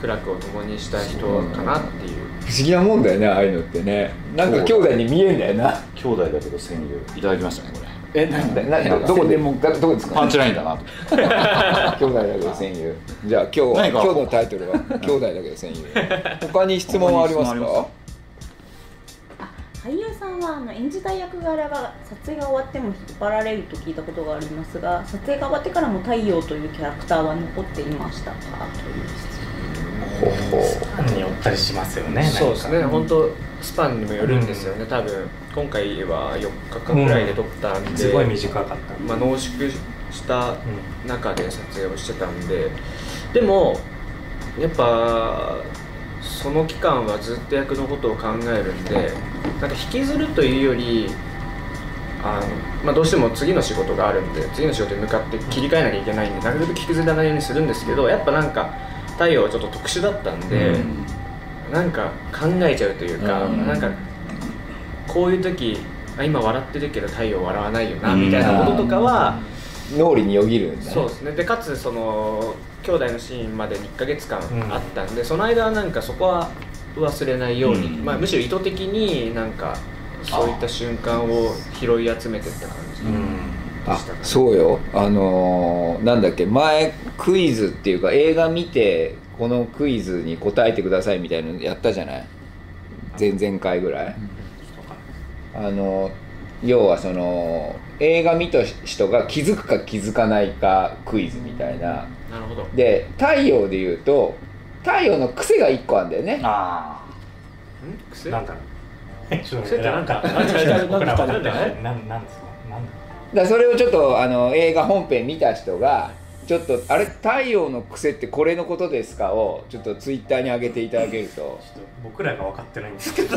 苦楽を共にした人かなっていう。不思議なもんだよねああいうのってね。なんか兄弟に見えんだよな。兄弟だけど戦友。いただきましたねこれえ何などどこでもどこですか？パンチラインだなと。兄弟だけど戦友。じゃあ今日今日のタイトルは兄弟だけど戦友。他に質問はありますか？俳優さんはあの演じたい役柄が撮影が終わっても引っ張られると聞いたことがありますが撮影が終わってからも太陽というキャラクターは残っていましたか？という質によったりしますよねそうですね。本当スパンにもよるんですよね、多分。今回は4日間ぐらいで撮ったんで、すごい短かった。まあ、濃縮したう中で撮影をしてたんで。でもやっぱその期間はずっと役のことを考えるんでなんか引きずるというよりあの、まあ、どうしても次の仕事があるんで次の仕事に向かって切り替えなきゃいけないんでなるべく引きずらないようにするんですけどやっぱなんか太陽はちょっと特殊だったんで、うん。なんか考えちゃうというか、うん。なんかこういう時あ今笑ってるけど太陽笑わないよなうん。みたいなこととかは、脳裏によぎるんだね。そうですね。でかつその兄弟のシーンまで1ヶ月間うん。あったんで、その間はなんかそこは忘れないように、うん。まあ、むしろ意図的になんかそういった瞬間を拾い集めてった感じであしたかね。そうよ。あのーなんだっけ前クイズっていうか映画見てこのクイズに答えてくださいみたいなのやったじゃない？前々回ぐらい、あの要はその映画見た人が気づくか気づかないかクイズみたいな。なるほど。で太陽で言うと太陽の癖が1個あるんだよね。あん？癖？なんだろう。え？ちょっとそれってなんかなんか僕ら分かってなんないなんなんですか？なんだそれをちょっとあの映画本編見た人がちょっと「あれ太陽の癖ってこれのことですか?」をちょっとツイッターに上げていただけると。ちょっと僕らが分かってないんですけど。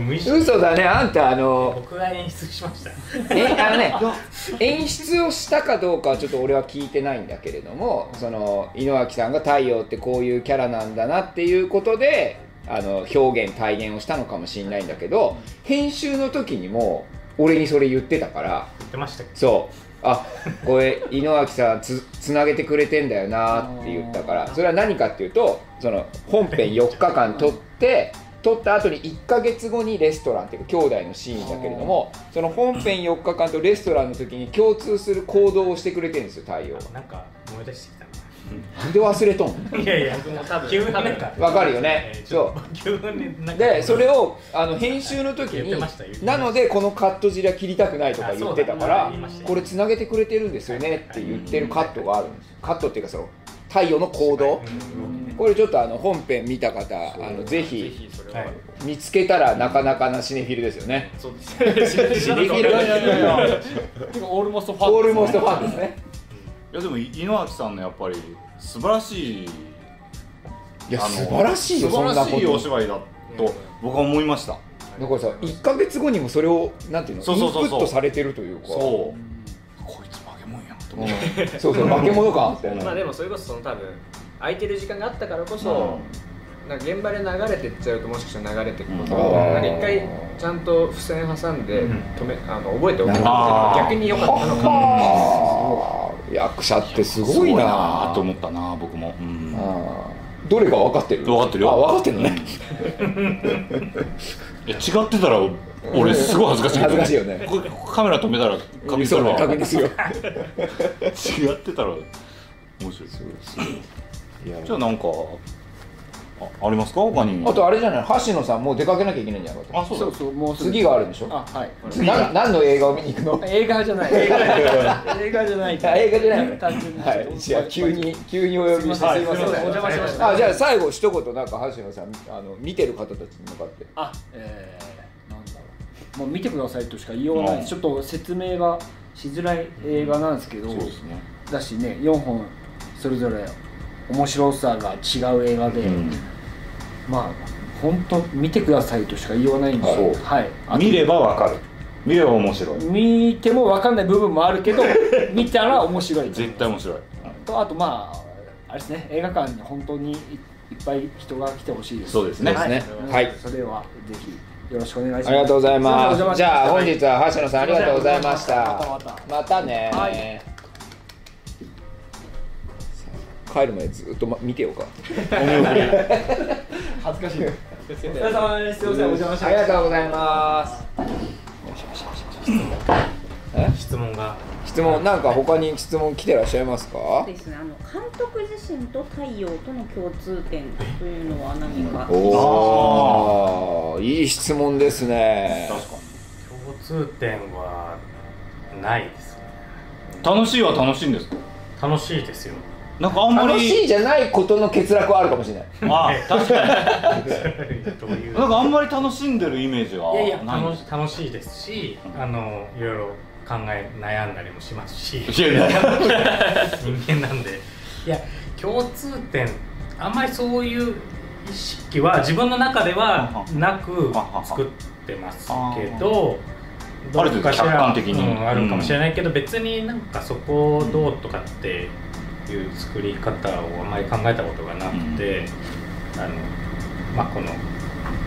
無意識嘘だね。あんたあの僕が演出しました。えあのね演出をしたかどうかはちょっと俺は聞いてないんだけれどもその井之脇さんが太陽ってこういうキャラなんだなっていうことであの表現体現をしたのかもしれないんだけど編集の時にも俺にそれ言ってたから。言ってましたっけ？そうあこれ井之脇さんつつなげてくれてんだよなって言ったから。それは何かっていうとその本編4日間撮って撮った後に1ヶ月後にレストランっていうか兄弟のシーンだけれどもその本編4日間とレストランの時に共通する行動をしてくれてるんですよ太陽なんか思い出してで忘れとんないやいや僕も多分急になんかわかるよね。えーちょっと急になんか。でそれをあの編集の時になのでこのカット尻は切りたくないとか言ってたかあらこれつなげてくれてるんですよねって言ってるカットがあるんです。カットっていうかその太陽の行動。うんこれちょっとあの本編見た方あのぜぜひ見つけたらなかなかなシネフィルですよね。そうです。ねシネフィル。いやいやいやいや。てかオールモストファンオールモストファンですねいやでも井之脇さんのやっぱり素晴らしいいやあの素晴らしいよ素晴らしいお芝居だと僕は思いました。だからさ1か月後にもそれをなんていうのそうそうそうそう。インプットされてるというか。そう。こいつ化け物やんと思っうん。そうそう化け物感あったよねまあでもそれこそその多分空いてる時間があったからこそ、なんか現場で流れてっちゃうともしかしたら流れてくことうんをなんか一回ちゃんと付箋挟んでうん。止めあの覚えておく。逆に良かったのかも。役者ってすごいなと思ったな僕も、うん。どれか分かってる？分かってるよ。あ分かってるのね、違ってたら俺すごい恥ずかしい。けど恥ずかしいよね。カメラ止めたら確認するわ。確認するよ。違ってたら面白い。いや。じゃあなんかあありますか？他にあとあれじゃない？橋野さんもう出かけなきゃいけないんじゃない？かあそうだ。そうそうもう次があるんでしょ？あはい。な何の映画を見に行くの？映画じゃない。映画じゃない。映画じゃないあ映画じゃないの？単純にはい。じゃあ急に急にお呼びしてすいません、はいすいません。お邪魔しました。あじゃあ最後一言なんか橋野さんあの見てる方たちに向かって。あえー、なんだろう。もう見てくださいとしか言いようがない。ちょっと説明がしづらい映画なんですけど。そうですね。だしね4本それぞれ面白さが違う映画で、うん。まあ本当見てくださいとしか言いようがないんではい。見ればわかる。見れば面白い。見ても分かんない部分もあるけど 見たら面白い。絶対面白い。とあとまああれですね映画館に本当にいいっぱい人が来てほしいです。そうですね。はい、はい。それはぜひよろしくお願いします。ありがとうございます。じゃあ本日は橋野さんありがとうございました。またまたまたねはい帰るまでずっと、ま、見てようか。恥ずかしい。お疲れ様です。すいませんお邪魔しありがとうございます。え？質問が。質問なんか他に質問来てらっしゃいますか？そうですねあの監督自身と太陽との共通点というのは何か？おおいい質問ですね。確か共通点はないですね。に楽しいは楽しいんですか？楽しいですよなんかあんまり楽しいじゃないことの欠落はあるかもしれない。あ確かに。なんかあんまり楽しんでるイメージがいやいやない。楽し楽しいですしあのいろいろ考え悩んだりもしますし。いやいや。人間なんで。いや共通点あんまりそういう意識は自分の中ではなく作ってますけどどっかしら客観的に。うんあるかもしれないけど、別になんかそこをどうとかっていう作り方をあんまり考えたことがなくて、あのまあこの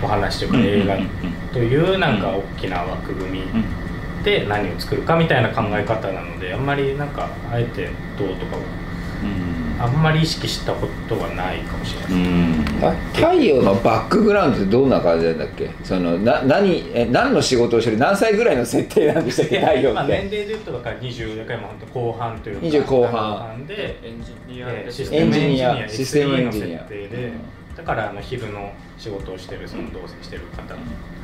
お話というか映画というなんか大きな枠組みで何を作るかみたいな考え方なのであんまりなんかあえてどうとかあんまり意識したことがないかもしれない、あ太陽。のバックグラウンドってどんな感じなんだっけ？そのな何え何の仕事をしてる？何歳ぐらいの設定なんでしたっけ？太陽まあ、って。年齢で言うとだから20だからもう本当後半というか20後半。でエンジニアシステムエンジニアエンジニア。システムエンジニア SE の設定でだからあの昼の仕事をしてるその同棲してる方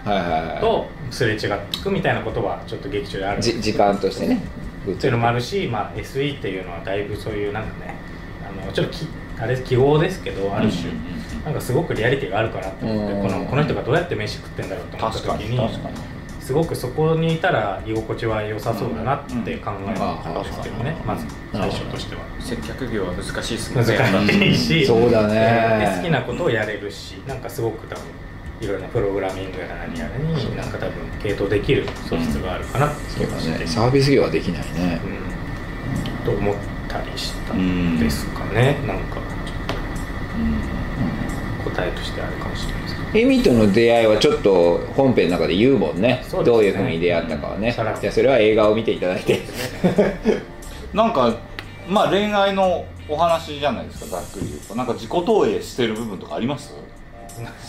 はいはいはとすれ違っていくみたいなことはちょっと劇中であるいじ時間としてね。っていうのもあるし、まあ、SE っていうのはだいぶそういうなんかねあのちょっときあれ記号ですけどある種、なんかすごくリアリティがあるかなと思ってうんこのこの人がどうやって飯食ってんだろうと思った時にすごくそこにいたら居心地は良さそうだなって考えたんですけどね、まず最初としては。接客業は難しいですもんね。難しいしそうだでね好きなことをやれるしなんかすごく多分いろいろなプログラミングやら何やらになんか多分系統できる素質があるかなってそうだ気がして、ね。サービス業はできないね。うん、と思ったりしたんですかね、なんか。答えとしてあるかもしれないですけど。エミとの出会いはちょっと本編の中で言うもんね。そうですね。どういうふうに出会ったかはね。さらっとじゃあそれは映画を見ていただいて。なんかまあ恋愛のお話じゃないですかざっくり言うと。なんか自己投影してる部分とかあります？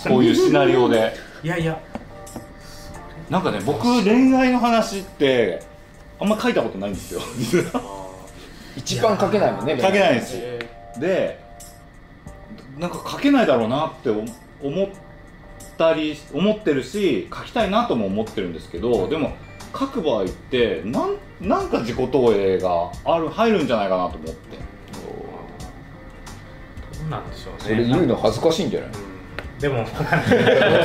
こういうシナリオで。いやいや。なんかね僕恋愛の話ってあんま書いたことないんですよ。実は一番書けないもんね書けないです。えでなんか書けないだろうなって思思ったり思ってるし書きたいなとも思ってるんですけどでも書く場合ってなんなんか自己投影がある入るんじゃないかなと思って。どうなんでしょうね。それ言うの恥ずかしいんじゃない？うん。でも 同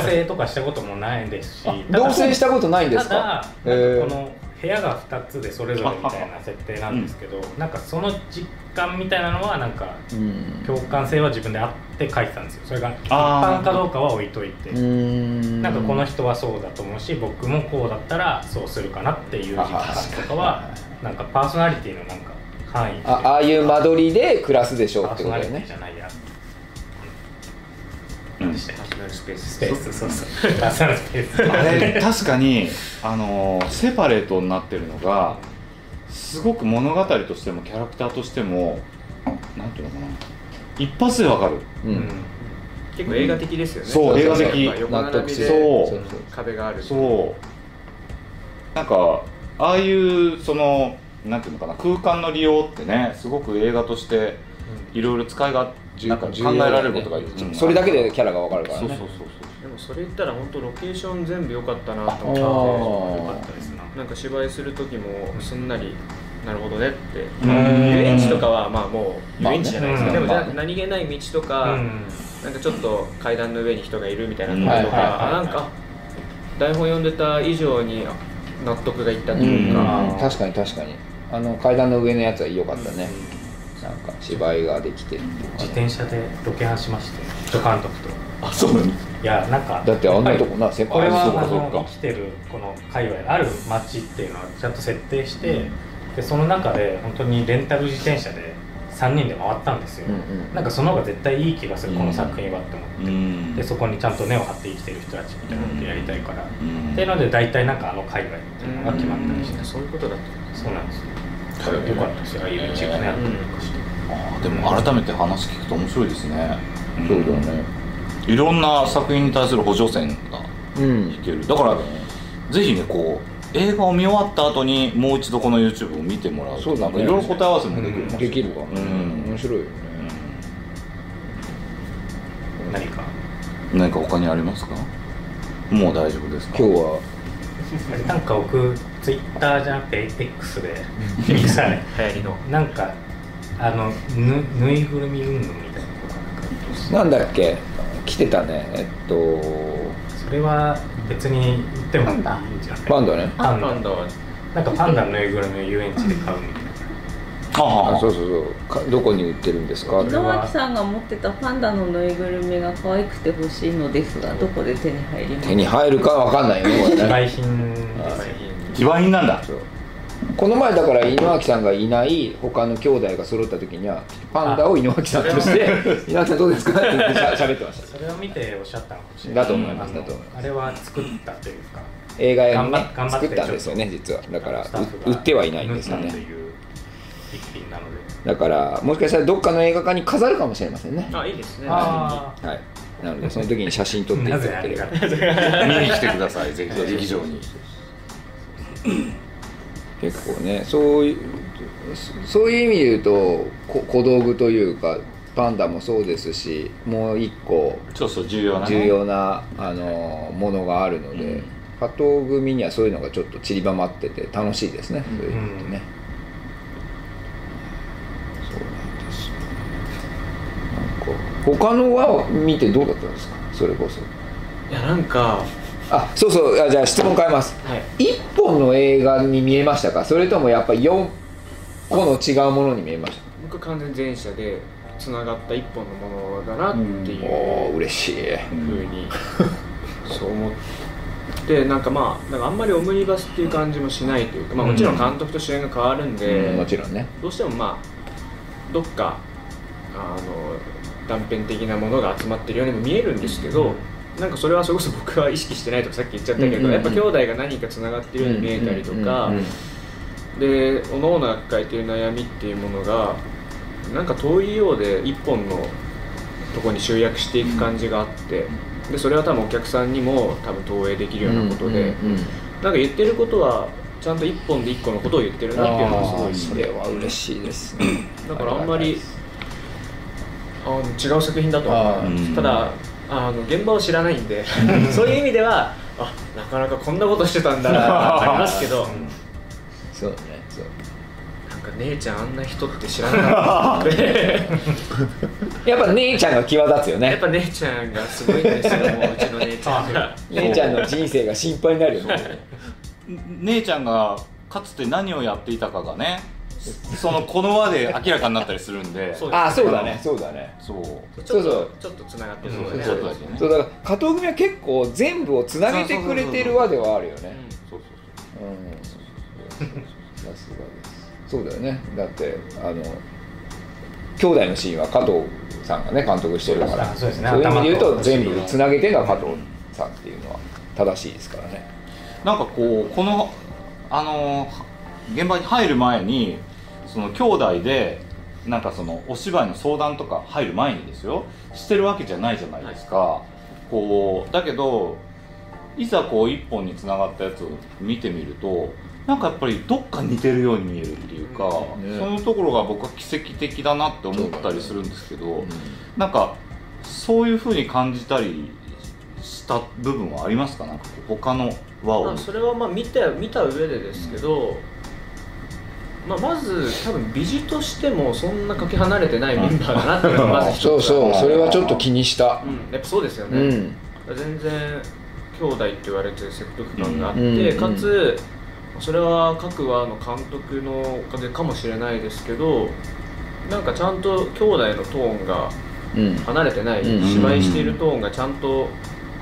棲とかしたこともないですし。同棲したことないんですか？ただへーこの部屋が2つでそれぞれみたいな設定なんですけど、なんかその実感みたいなのはなんかうん。共感性は自分であって書いてたんですよ。それが一般かどうかは置いといて、ん。なんかこの人はそうだと思うし僕もこうだったらそうするかなっていう実感とかはなんかパーソナリティのなんか範囲あああいう間取りで暮らすでしょうってことだよね。じゃないや。うん。でしスペース。スペースそうそう。パーソナルスペースあれ確かにあのーセパレートになってるのがすごく物語としてもキャラクターとしてもなんていうのかな。一発でわかる。ううん。ん結構映画的ですよね。そう映画的。横並びでそう。そう壁があるそう。なんかああいうそのなんていうのかな空間の利用ってねすごく映画としていろいろ使いがなんか考えられることがうん。それだけでキャラがわかるからね。そうそうそうでもそれ言ったら本当ロケーション全部良かったなとあ思ー。よかったですな。ってなんか芝居する時もすんなりなるほどねって。うん。遊園地とかはまあもう遊園地じゃないですか、まあねでもじゃ何気ない道とか、うん。なんかちょっと階段の上に人がいるみたいなとこうんろとか、はいはいはい。あなんか台本読んでた以上にあ納得がいったとうんいうか、確かに確かに。あの階段の上のやつは良かったねなんか芝居ができてる自転車でロケハンしまして助監督と。あそうなんいやなんかだってあんなとこな先りこれは生きてるこの界隈ある街っていうのはちゃんと設定して、でその中で本当にレンタル自転車で3人で回ったんですよ、うんうんなんかその方が絶対いい気がする、うん。この作品はって思って、うん。でそこにちゃんと根を張って生きてる人たちみたいなことやりたいから、うんっていうので大体なんかあの界隈っていうのが決まったりして、そういうことだったそうなんですよよかったですよああいう道がねあったりとかして、あでも改めて話聞くと面白いですね。そうだね。いろんな作品に対する補助線がうん。いける。だからぜひねこう映画を見終わった後にもう一度この YouTube を見てもらうとそうだね。なんかいろいろ答え合わせもできる、できるかもねうん。面白いよね。何か？何か他にありますか？もう大丈夫ですか？今日は。なんか僕ツイッターじゃなくて X で X だね。流行りの。なんかあのぬぬいぐるみうんぬんみたいなことなんかなんだっけ？来てたね。えっと。それは別に言ってもいいんじゃない？パンダね。パンダ。パンダは。なんかパンダのぬいぐるみを遊園地で買うみたいな。ああそうそうそう。かどこに売ってるんですか？井脇さんが持ってたパンダのぬいぐるみが可愛くて欲しいのですがどこで手に入ります手に入るかわかんないよね。これね非売品あですね非売品なんだ。この前だから井脇さんがいない他の兄弟が揃った時にはパンダを井脇さんとして「井脇さんどうですか?」って言ってしゃ 喋ってましたそれを見ておっしゃったのかもしれない。だと思いますだと思います。あれは作ったというか。映画屋にね頑張頑張って作ったんですよね実は。だから売ってはいないんですよね。だからもしかしたらどっかの映画館に飾るかもしれませんね。あいいですね。あはい。なのでその時に写真撮っていただければが。見に来てくださいぜひ。劇場に 結構ねそういうそそういう意味で言うとこ小道具というかパンダもそうですしもう一個そうそう重要な、ね、重要なあのものがあるので、うん。加藤組にはそういうのがちょっと散りばまってて楽しいですね、そういうのってね、そうなんですよ。なんか他のは見てどうだったんですか？それこそ。いやなんかあそうそうあじゃあ質問変えます。はい。一本の映画に見えましたか？それともやっぱり4個の違うものに見えました？僕完全に前者でつながった一本のものだなっていうおお嬉しい。ふうにそう思ってなんかまあなんかあんまりオムニバスっていう感じもしないというか、まあ、もちろん監督と主演が変わるんで、うん。もちろんね。どうしてもまあどっかあの断片的なものが集まってるようにも見えるんですけど、なんかそれはそれこそ僕は意識してないとかさっき言っちゃったけど、うんうんうん。やっぱ兄弟が何かつながってるように見えたりとか、うんうんうんで各々が抱えている悩みっていうものがなんか遠いようで一本のとこに集約していく感じがあってでそれは多分お客さんにも多分投影できるようなことで、うんうんうんなんか言ってることはちゃんと一本で一個のことを言ってるなっていうのがすごいそれは嬉しいですね。だからあんまりあの違う作品だとただあの現場を知らないんで そういう意味ではあなかなかこんなことしてたんだな ってありますけど。そうねそう。なんか姉ちゃんあんな人って知らなかったって やっぱ姉ちゃんが際立つよね。やっぱ姉ちゃんがすごいんですよもううちの姉ちゃんが。姉ちゃんの人生が心配になるよね姉ちゃんがかつて何をやっていたかがねそのこの輪で明らかになったりするんで。そうあそうだね。そう。だねそう。ちょっとそうそうちょっとつながってそそううだねそう。そうそうそうだから加藤組は結構全部をつなげてくれてる輪ではあるよね。そうそうう。んさすがです。そうだよね。だってあの兄弟のシーンは加藤さんがね監督してるから。そうですね。いう意味で言う頭とと全部つなげてるのは加藤さんっていうのは正しいですからね。なんかこうこのあの現場に入る前にその兄弟でなんかそのお芝居の相談とか入る前にですよしてるわけじゃないじゃないですか、こうだけどいざこう一本につながったやつを見てみるとなんかやっぱりどっか似てるように見えるっていうか、ね。そういうところが僕は奇跡的だなって思ったりするんですけど、なんかそういうふうに感じたりした部分はありますか？なんか他の輪をまあ、それはまあ見て見た上でですけど、まあ、まず多分美術としてもそんなかけ離れてないメンバーだなっていうのが まず一つ。そうそうそれはちょっと気にした。うん、やっぱそうですよね、うん。全然兄弟って言われて説得感があって、うん。かつそれは各話の監督のおかげかもしれないですけどなんかちゃんと兄弟のトーンがうん。離れてない、うん。芝居しているトーンがちゃんと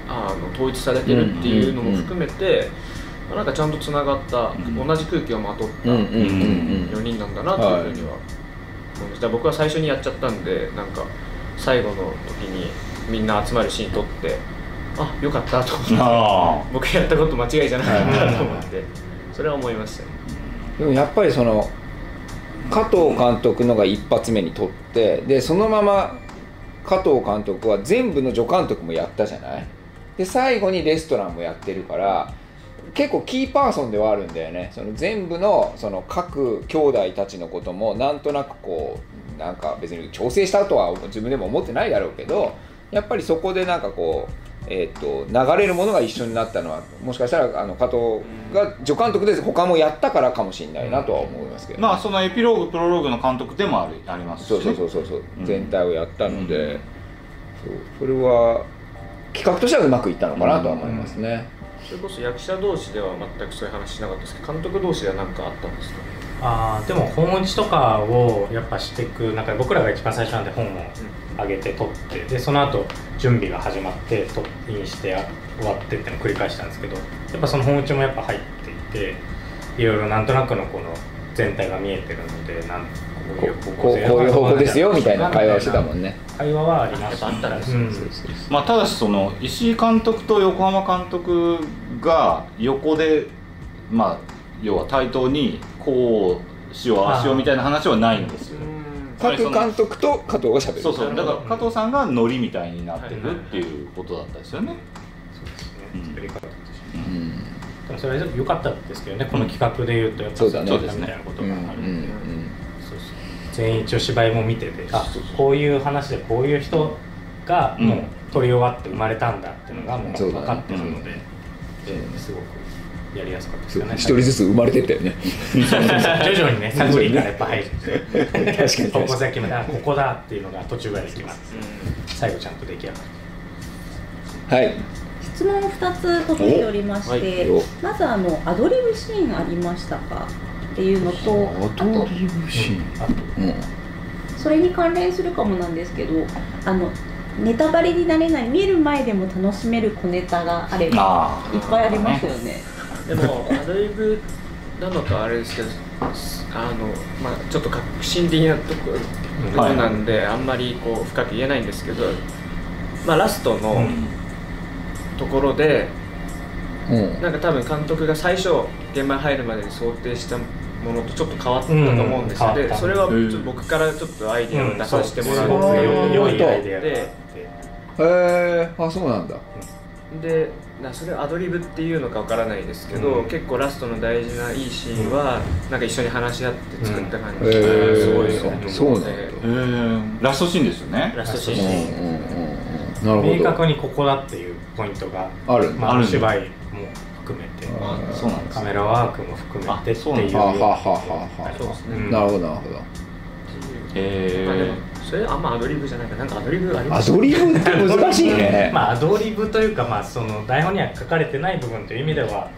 あの統一されてるっていうのも含めて、なんかちゃんとつながった、ん。同じ空気をまとったうんうんうん4人なんだなというふうには思い。ました、僕は最初にやっちゃったんでなんか最後の時にみんな集まるシーン撮ってあよかったと思ってあ僕やったこと間違いじゃなかったと思ってそれは思いましたね。でもやっぱりその加藤監督のが一発目に撮ってでそのまま加藤監督は全部の助監督もやったじゃない？で最後にレストランもやってるから結構キーパーソンではあるんだよね。その全部のその各兄弟たちのこともなんとなくこうなんか別に調整したとは自分でも思ってないだろうけどやっぱりそこでなんかこうえー、と流れるものが一緒になったのはもしかしたらあの加藤が助監督で他もやったからかもしれないなとは思いますけど、まあそのエピローグプロローグの監督でもあるありますし、そうそうそうそうそう、うん。全体をやったので、うん。そうそれは企画としてはうまくいったのかなとは思いますね、それこそ役者同士では全くそういう話しなかったですけど監督同士では何かあったんですか？あーでも本打ちとかをやっぱしていくなんか僕らが一番最初なんで本を上げて撮ってでその後準備が始まって撮インして終わってってのを繰り返したんですけどやっぱその本打ちもやっぱ入っていていろいろなんとなくのこの全体が見えてるのでなんこういうこうこうこういう方法ですよみたいな会話をしてたもんね。会話はありましたぱあったらです。うん。まあ、ただしその石井監督と横浜監督が横で、まあ、要は対等にこうしようああしようみたいな話はないんですよ。各監督と加藤がしゃべる。そうそう。だから加藤さんがノリみたいになってるっていうことだったですよね、そうですね。うん。作り方としてうんでもそれは良かったですけどねこの企画でいうとやっぱそうだね。そうだみたいなことう。んうがあるんそうそう全員一応芝居も見ててあこういう話でこういう人がもう撮り終わって生まれたんだっていうのがもう分かってるので、ですごくやりやすかったですよね一人ずつ生まれてったよね。徐々にね 探りからやっぱ入る確かに確かに。方向性決めたあここだっていうのが途中ぐらいで決まって最後ちゃんと出来上がるはい。質問2つ届いておりまして、お。はい。まずあのアドリブシーンありましたか？っていうのとあとそれに関連するかもなんですけどあのネタバレになれない見る前でも楽しめる小ネタがあればあいっぱいありますよね。でもアドリブなのかあれですけどあの、まあ、ちょっと革新的なところはいなんで、あんまりこう深く言えないんですけど、まあ、ラストのところで、うん。なんか多分監督が最初現場に入るまでに想定したものとちょっと変わったと思うんですよ、でそれはちょうんっと僕からちょっとアイディアを出させてもらすごくうって良いういアイデアが。あってへえあそうなんだ。でなそれをアドリブっていうのかわからないですけど、うん。結構ラストの大事ないいシーンは、なんか一緒に話し合って作った感じうんへがー。すごいなと思ってそうなんだ。えー、ラストシーンですよね。ラストシうんーン。うんうんうんなる明ほど。確にここだっていうポイントがある。まあ、ある芝居そうなんですね。カメラワークも含めてっていう。はあはあはあはあはあ。そうですね、うんなるほどなるほど。えそれあんまアドリブじゃないかなんかアドリブありまアすドリブって難しいね。まあアドリブというかまあその台本には書かれてない部分という意味では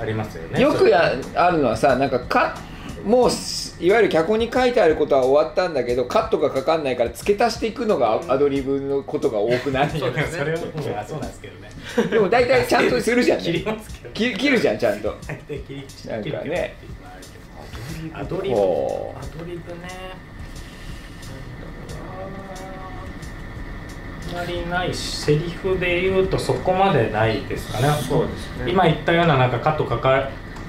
ありますよね。よくやあるのはさなんかかもういわゆる脚本に書いてあることは終わったんだけどカットがかかんないから付け足していくのがアドリブのことが多くないいやでもそれはそうなんですけどね。でも大体ちゃんとするじゃん 切りねますけど。切切るじゃんちゃんと。大体切り切なんかね。アドリブ。アドリブね。あんまりないしセリフで言うとそこまでないですかね。そうですね。今言ったようななんかカットかか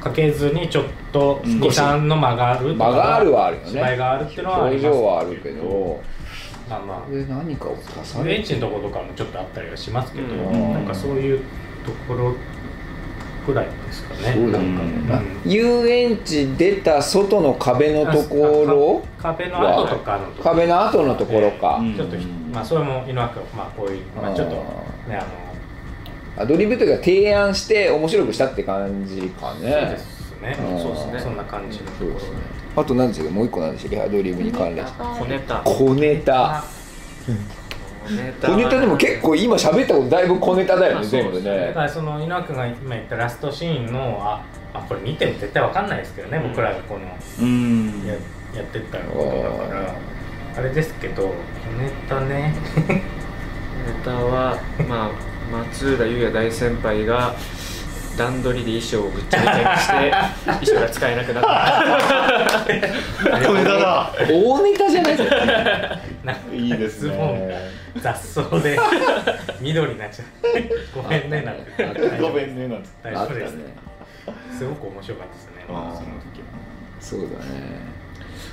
かけずにちょっとうん。23の間があるとか間があるはあるよね。芝居があるっていうのはあり表ます。情はあるけど。まあまあ。これ何かを足され遊園地のとことかもちょっとあったりはしますけど、うん。なんかそういうところぐらいですかね。そうだなんかうん。あ遊園地出た外の壁のところ？か壁の後とかのところ。壁の後のところか、うん。ちょっとひ、まあそれも井上君まあこういう、まあ、ちょっとねあのアドリブというか提案して面白くしたって感じかそうねですね。うん。そうですね。そんな感じのところそうですね。あと何でしたっけもう一個なんでしたっけ？アドリブに関連して。小ネタ。小ネタ。小ネタ。小ネタでも結構今喋ったことだいぶ小ネタだよね全部だねからその井上君が今言ったラストシーンのああこれ見ても絶対わかんないですけどね、僕らがこのうん。ややってったことだから。あれですけど小ネタね。ネタはまあ松浦優也大先輩が段取りで衣装をぐっちゃぐちゃにして 衣装が使えなくなった。小ネタだ。大ネタじゃないですか。なんかいいですね。雑草で緑になっちゃってごめんねなんてごめんねなんて。大丈夫です。すごく面白かったですね、まあ、その時は。そうだね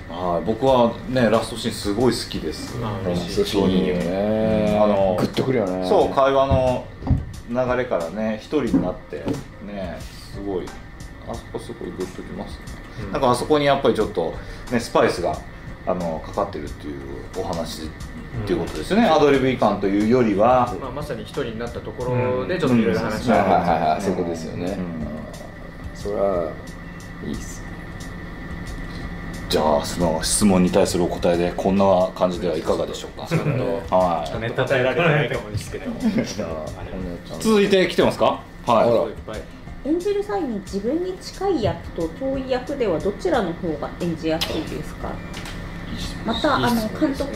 はい僕はねラストシーンすごい好きです。あラストシーンいいよねあのグッとくるよね。そう会話の流れからね一人になってねすごいあそこすごいグッときますね、うん。なんかあそこにやっぱりちょっとねスパイスがあのかかってるっていうお話っていうことですよね、アドリブ違反というよりは、まあ、まさに一人になったところでちょっといろいろ話しはい合はいはいはい、うんそういうことですよね、うん。うんそれはいいっすじゃあその質問に対するお答えでこんな感じではいかがでしょうか？ちょっとはネタ答えられてないかもですけど。続いて来てますか？はい。演じる際に自分に近い役と遠い役ではどちらの方が演じやすいですか？またあの監督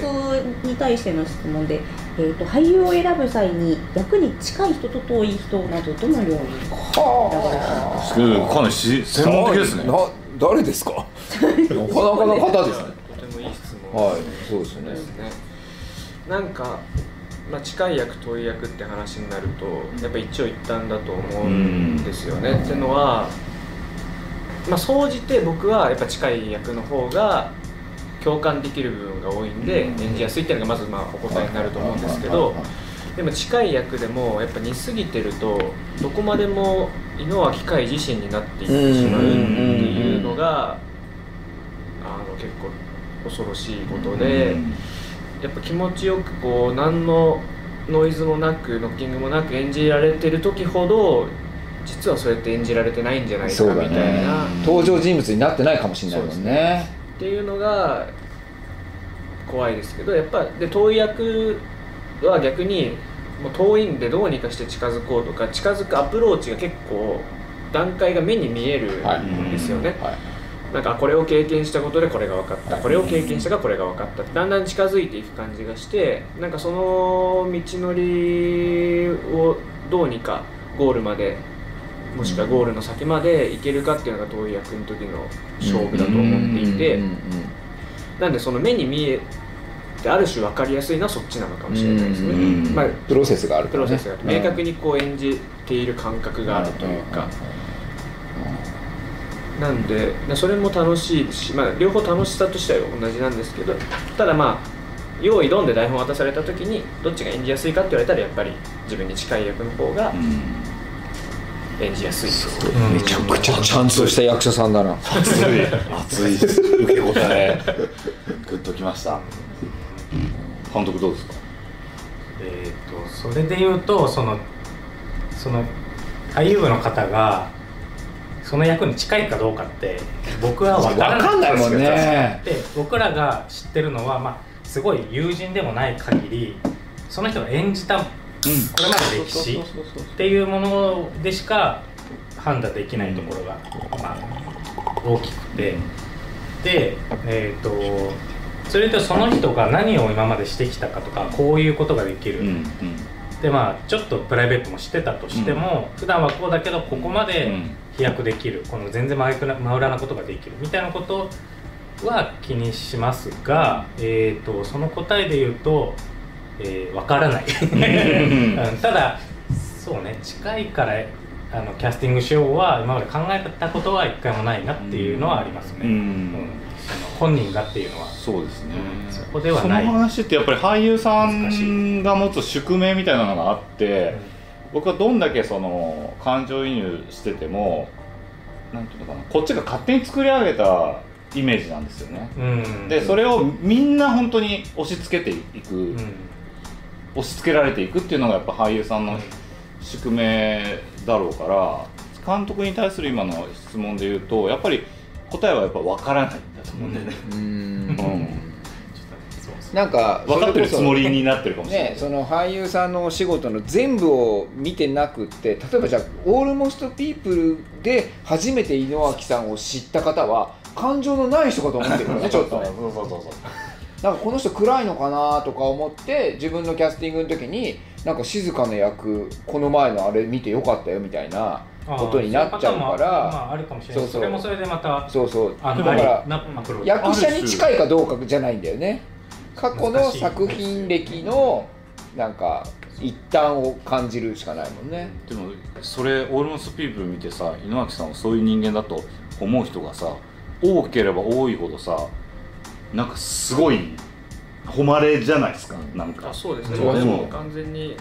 に対しての質問で、えー、と俳優を選ぶ際に役に近い人と遠い人などどのように選ばれますか？うんかなりし専門的ですね。な誰ですか？なかなかの方ですね。とてもいい質問。はいそうですね。ですね。なんか、まあ、近い役遠い役って話になるとやっぱ一長一短だと思うんですよね、っていうのはまあ総じて僕はやっぱ近い役の方が共感できる部分が多いんで演じやすいっていうのがまずまあお答えになると思うんですけどでも近い役でもやっぱ似すぎてるとどこまでも井之脇海自身になっていってしまうっていうのがあの結構恐ろしいことでやっぱ気持ちよくこう何のノイズもなくノッキングもなく演じられてる時ほど実はそうやって演じられてないんじゃないかみたいね。な、登場人物になってないかもしれないもんね。っていうのが怖いですけどやっぱで遠い役は逆にもう遠いんでどうにかして近づこうとか近づくアプローチが結構段階が目に見えるはいんですよね、はい。なんかこれを経験したことでこれが分かった、はい。これを経験したからこれが分かった。だんだん近づいていく感じがしてなんかその道のりをどうにかゴールまでもしくはゴールの先まで行けるかっていうのが遠い役の時の勝負だと思っていて、うんうんうん。なんでその目に見えてある種分かりやすいのはそっちなのかもしれないですね、うんまあ、プロセスがあるねプロセスが明確にこう演じている感覚があるというか、なんででそれも楽しいし、まあ、両方楽しさとしては同じなんですけどただまあ用意どんで台本渡された時にどっちが演じやすいかって言われたらやっぱり自分に近い役の方が演じやすいです、う。んめちゃくちゃちゃんとした役者さんだな。熱い。熱い。で す受け答え。グッときました監督どうですか？えー、とそれで言うとそのその俳優部の方がその役に近いかどうかって僕は分からない わかんないもんね。で僕らが知ってるのは、まあ、すごい友人でもない限りその人が演じたこれまで歴史っていうものでしか判断できないところが、まあ、大きくて。でえっ、とそれとその人が何を今までしてきたかとかこういうことができる、うんでまあちょっとプライベートもしてたとしても、普段はこうだけどここまで飛躍できるこの全然真裏なことができるみたいなことは気にしますが、えー、とその答えで言うと、えー、分からない。うん。ただそうね近いからあのキャスティングしようは今まで考えたことは一回もないなっていうのはありますね、うん本人がっていうのは。そうですね。そこではない。その話ってやっぱり俳優さんが持つ宿命みたいなのがあって僕はどんだけその感情移入しててもなんていうのかなこっちが勝手に作り上げたイメージなんですよね。うん。でそれをみんな本当に押し付けていく、うん。押し付けられていくっていうのがやっぱ俳優さんの宿命だろうから監督に対する今の質問で言うとやっぱり答えはやっぱ分からないうん。なん。か分かってるつもりにななってるかもしれない、ね、その俳優さんのお仕事の全部を見てなくって例えばじゃあ「オールモスト・ピープル」で初めて井之脇さんを知った方は感情のない人かと思ってるよね ちょっとね。そうそうそうそう。なんかこの人暗いのかなとか思って自分のキャスティングの時になんか静かな役この前のあれ見てよかったよみたいなことになっちゃうからあ、あるかもしれない。そうそう。それもそれでまたそうそう。あのだから役者に近いかどうかじゃないんだよね。過去の作品歴のなんか一端を感じるしかないもんね。でもそれオールモストピープル見てさ井之脇さんはそういう人間だと思う人がさ多ければ多いほどさなんかすごい誉れじゃないですか、なんか。あそうですね。でも完全に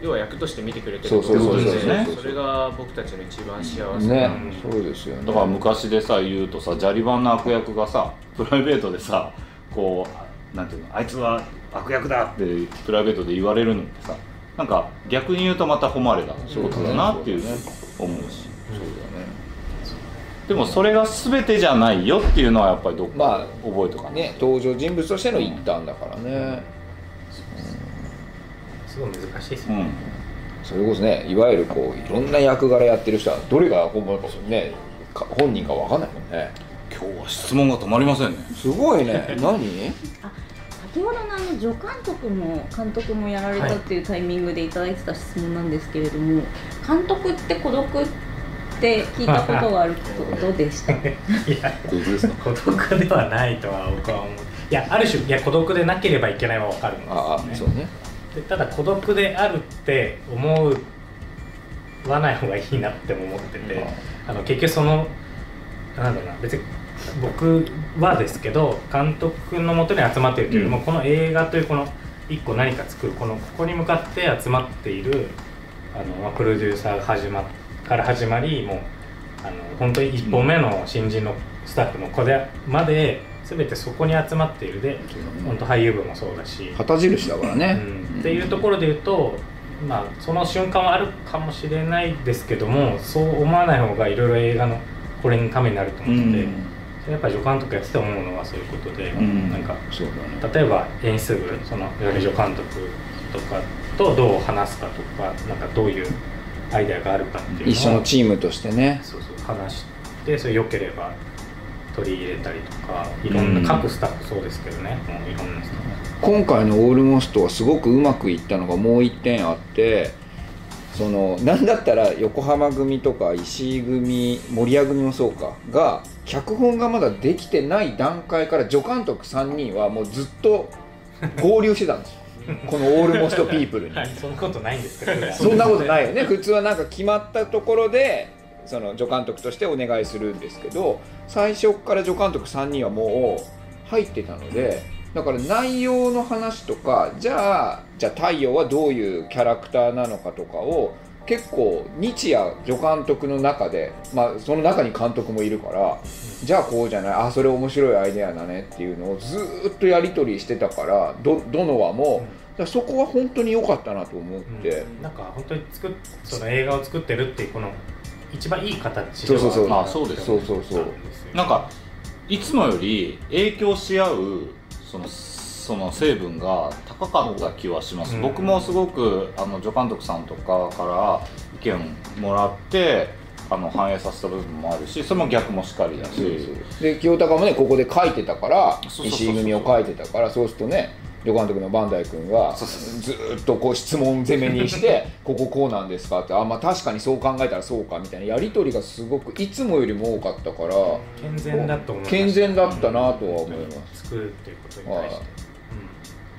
要は役として見てくれてるそうそうそうそうってことでねそれが僕たちの一番幸せねな、そうですよねだから昔でさ言うとさジャリバンの悪役がさプライベートでさこうなんていうのあいつは悪役だってプライベートで言われるのってさなんか逆に言うとまた誉れだことだなっていうね思うし。そうだね。でもそれが全てじゃないよっていうのはやっぱりどっまあか覚えとかね登場人物としての一端だからね、すごい難しいですよね、うん。それこそねいわゆるこういろんな役柄やってる人はどれが本物かねか本人かわかんないもんね。今日は質問が止まりませんね。すごいね。何？先ほどのあの助監督も監督もやられたっていうタイミングでいただいてた質問なんですけれども、監督って孤独って聞いたことがあることでした？いや孤独ではないとは僕は思う。いやある種いや孤独でなければいけないは分かるんですああよねそうねでただ孤独であるって思わない方がいいなっても思ってて、あの結局そのなんだろうな別に僕はですけど監督のもとに集まっているというよりも、うん。この映画というこの一個何か作るこのここに向かって集まっているあの、まあ、プロデューサーが始まから始まりもうあの本当に一本目の新人のスタッフの子でまで全てそこに集まっているで本当俳優部もそうだし。旗印だからね、うん。っていうところで言うと、まあ、その瞬間はあるかもしれないですけどもそう思わない方がいろいろ映画のこれのためになると思うので、やっぱり助監督やってて思うのはそういうことで、ん。なんかね。例えば演出部そのいわゆる助監督とかとどう話すかとかなんかどういうアイデアがあるかっていうのを一緒のチームとしてね。そうそう話してそれ良ければ取り入れたりとかいろんうんな各スタッフそうですけどね。もういろんなスタッフ。今回の「オールモスト」はすごくうまくいったのがもう一点あってそのなんだったら横浜組とか石井組守谷組もそうか。が脚本がまだできてない段階から助監督3人はもうずっと合流してたんです。よ この「オールモストピープル」に。はい、そんなことないんですけど。そんなことないよね。普通はなんか決まったところでその助監督としてお願いするんですけど最初から助監督3人はもう入ってたのでだから内容の話とかじゃあじゃあ太陽はどういうキャラクターなのかとかを結構日夜助監督の中で、まあ、その中に監督もいるからじゃあこうじゃないあそれ面白いアイデアだねっていうのをずーっとやり取りしてたからどどの話も、だそこは本当に良かったなと思って。なんか本当に作っその映画を作ってるっていうこの一番いい形そうそうそう。はあそうですそうそうそう。なんかいつもより影響し合うそのその成分が高かった気はします、うん。僕もすごくあの助監督さんとかから意見もらってあの反映させた部分もあるしそれも逆もしかりだし、で清高もねここで書いてたからそうそうそうそう。石井組を書いてたからそうするとね助監督のバンダイ君がずーっとこう質問攻めにして「こここうなんですか?」って「あまあ確かにそう考えたらそうか」みたいなやり取りがすごくいつもよりも多かったから健全だと思います健全だったなとは思います。作るっていうことに対して、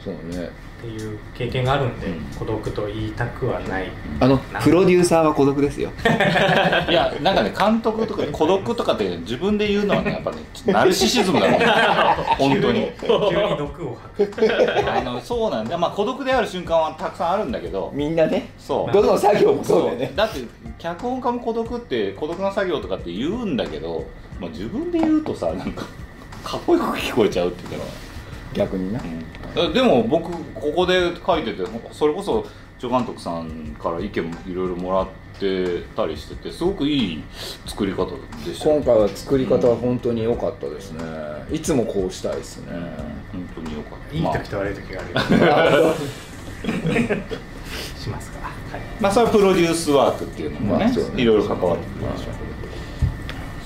そうねうん、っていう経験があるんで、うん。孤独と言いたくはない。あのプロデューサーは孤独ですよ。いやなんかね監督とか孤独とかって自分で言うのはねやっぱねちょっとナルシシズムだから 本当に。急に毒を吐く。あのそうなんだ。まあ孤独である瞬間はたくさんあるんだけど。みんなね。そう。どの作業もそうだよね。だって脚本家も孤独って孤独な作業とかって言うんだけど、まあ、自分で言うとさなんかかっこよく聞こえちゃうっていうか、逆にな。うん、でも僕ここで書いててそれこそ助監督さんから意見もいろいろもらってたりしててすごくいい作り方でしたよ今回は作り方は本当に良かったですね。いつもこうしたいですね。本当によかった。いいまあ時と悪い時があるしますか。ら、はい、まあそれはプロデュースワークっていうのもね,、まあそうね。いろいろ関わってくるでしょう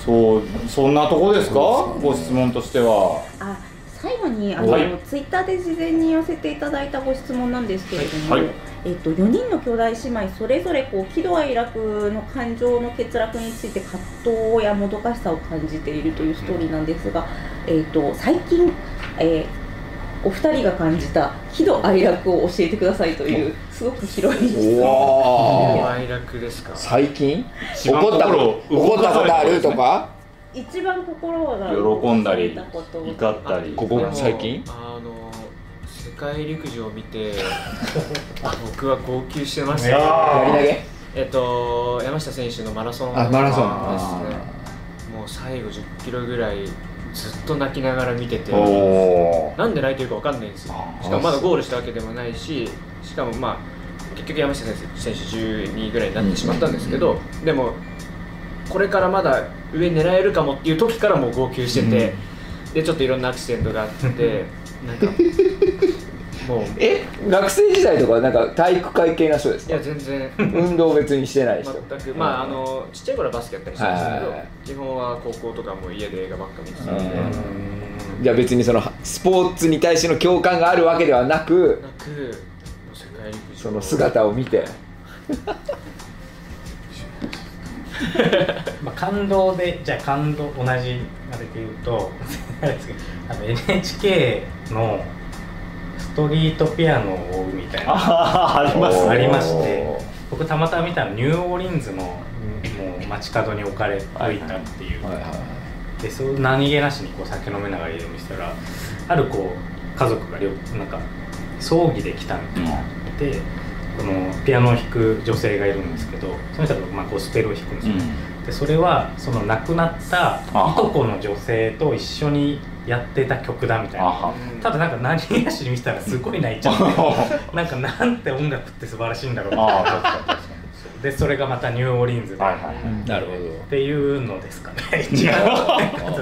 そうそんなとこですか？ご質問としては。あ最後にあの、はい。ツイッターで事前に寄せていただいたご質問なんですけれども、はい。はいえっと4人の兄弟姉妹それぞれこう喜怒哀楽の感情の欠落について葛藤やもどかしさを感じているというストーリーなんですが、えっと最近、えーお二人が感じた喜怒哀楽を教えてくださいというすごく広い質問。哀楽ですか？最近？怒ったこと怒ったことある？とか？一番心が喜んだり怒ったり。ここ最近？あの世界陸上を見て 僕は号泣してました。いややり投げ。えっと山下選手のマラソンあマラソン。ですねもう最後10キロぐらいずっと泣きながら見てて。なんで泣いてるかわかんないんですよ。あしかもまだゴールしたわけでもないししかもまあ結局山下選手選手12位ぐらいになってしまったんですけど、でもこれからまだ上狙えるかもっていう時からもう号泣してて、でちょっといろんなアクシデントがあって なんかもう。え？学生時代とかなんか体育会系な人ですか？いや全然。運動別にしてない人。全く。まああのちっちゃい頃はバスケやったりしたんですけど、基本は高校とかも家で映画ばっか見てたんで、うん。なじゃあ別にそのスポーツに対しての共感があるわけではなくくもう世界陸上。その姿を見てまあ、感動でじゃあ感動同じあれで言うと あの NHK のストリートピアノを追うみたいな。あありますありねまして僕たまたま見たのニューオーリンズのもう街角に置かれていたっていう、はいはい。でそう何気なしにこう酒飲めながら家を見せたらあるこう家族がなんか葬儀で来たみたいなでこのピアノを弾く女性がいるんですけどその人がまあゴスペルを弾くんですよ、でそれはその亡くなったいとこの女性と一緒にやってた曲だみたいな。ただなんか何気なしに見てたらすごい泣いちゃって なんかなんて音楽って素晴らしいんだろうな。でそれがまたニューオーリンズで、はいはいはい。なるほど。っていうのですかね。一応。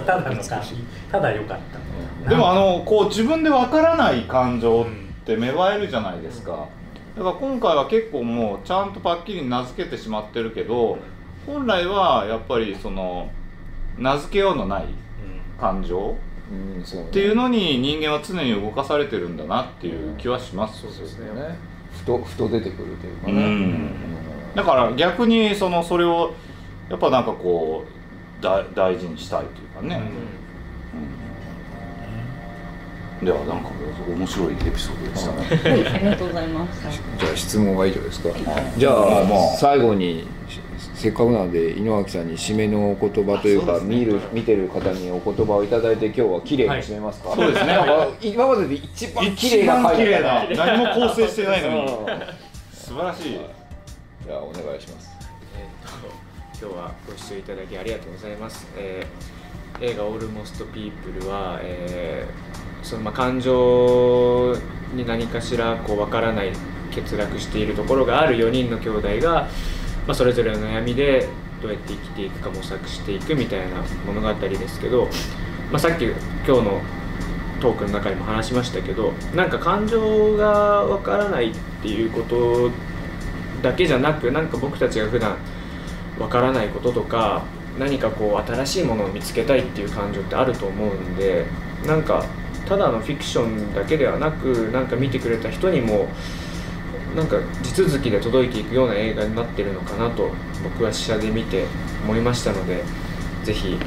ただの感じただ良かった。にでもあのこう自分でわからない感情って芽生えるじゃないですかだから今回は結構もうちゃんとパッキリ名付けてしまってるけど本来はやっぱりその名付けようのない感情うんそうね。っていうのに人間は常に動かされてるんだなっていう気はします。そうですねね。ふとふと出てくるというかね。うん。だから逆にそのそれをやっぱなんかこうだ大事にしたいというかね、うんではなんか面白いエピソードでしたね。はい、ありがとうございました。じゃあ質問は以上ですか？い。じゃあ、まあまあ最後にせっかくなので井上さんに締めのお言葉というか見る見てる方にお言葉をいただいて今日は綺麗に締めますか、はいそうですね。今までで一番綺麗一な回番綺麗だな何も構成してないのに。う ん素晴らしい。じゃあお願いします。えーと今日はご視聴いただきありがとうございます、えー映画「オールモスト・ピープルは」えーそのまあ感情に何かしらこう分からない欠落しているところがある4人の兄弟が、まあ、それぞれの悩みでどうやって生きていくか模索していくみたいな物語ですけど、まあ、さっき今日のトークの中にも話しましたけどなんか感情が分からないっていうことだけじゃなくなんか僕たちが普段わからないこととか何かこう新しいものを見つけたいっていう感情ってあると思うんでなんかただのフィクションだけではなくなんか見てくれた人にもなんか地続きで届いていくような映画になってるのかなと僕は試写で見て思いましたのでぜひ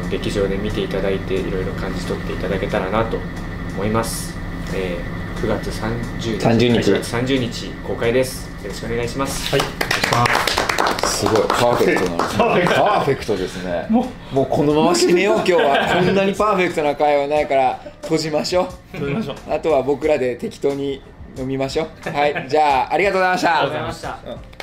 あの劇場で見ていただいていろいろ感じ取っていただけたらなと思います、えー9月30日30日。9月30日公開です。よろしくお願いします。はいお願いしますすごい。パーフェクトなパーフェクト。ですね。もう。このまま締めよう今日は。こんなにパーフェクトな会話ないから閉じましょう。撮りましょう。あとは僕らで適当に飲みましょう。はい。じゃあありがとうございました。ありがとうございました。うん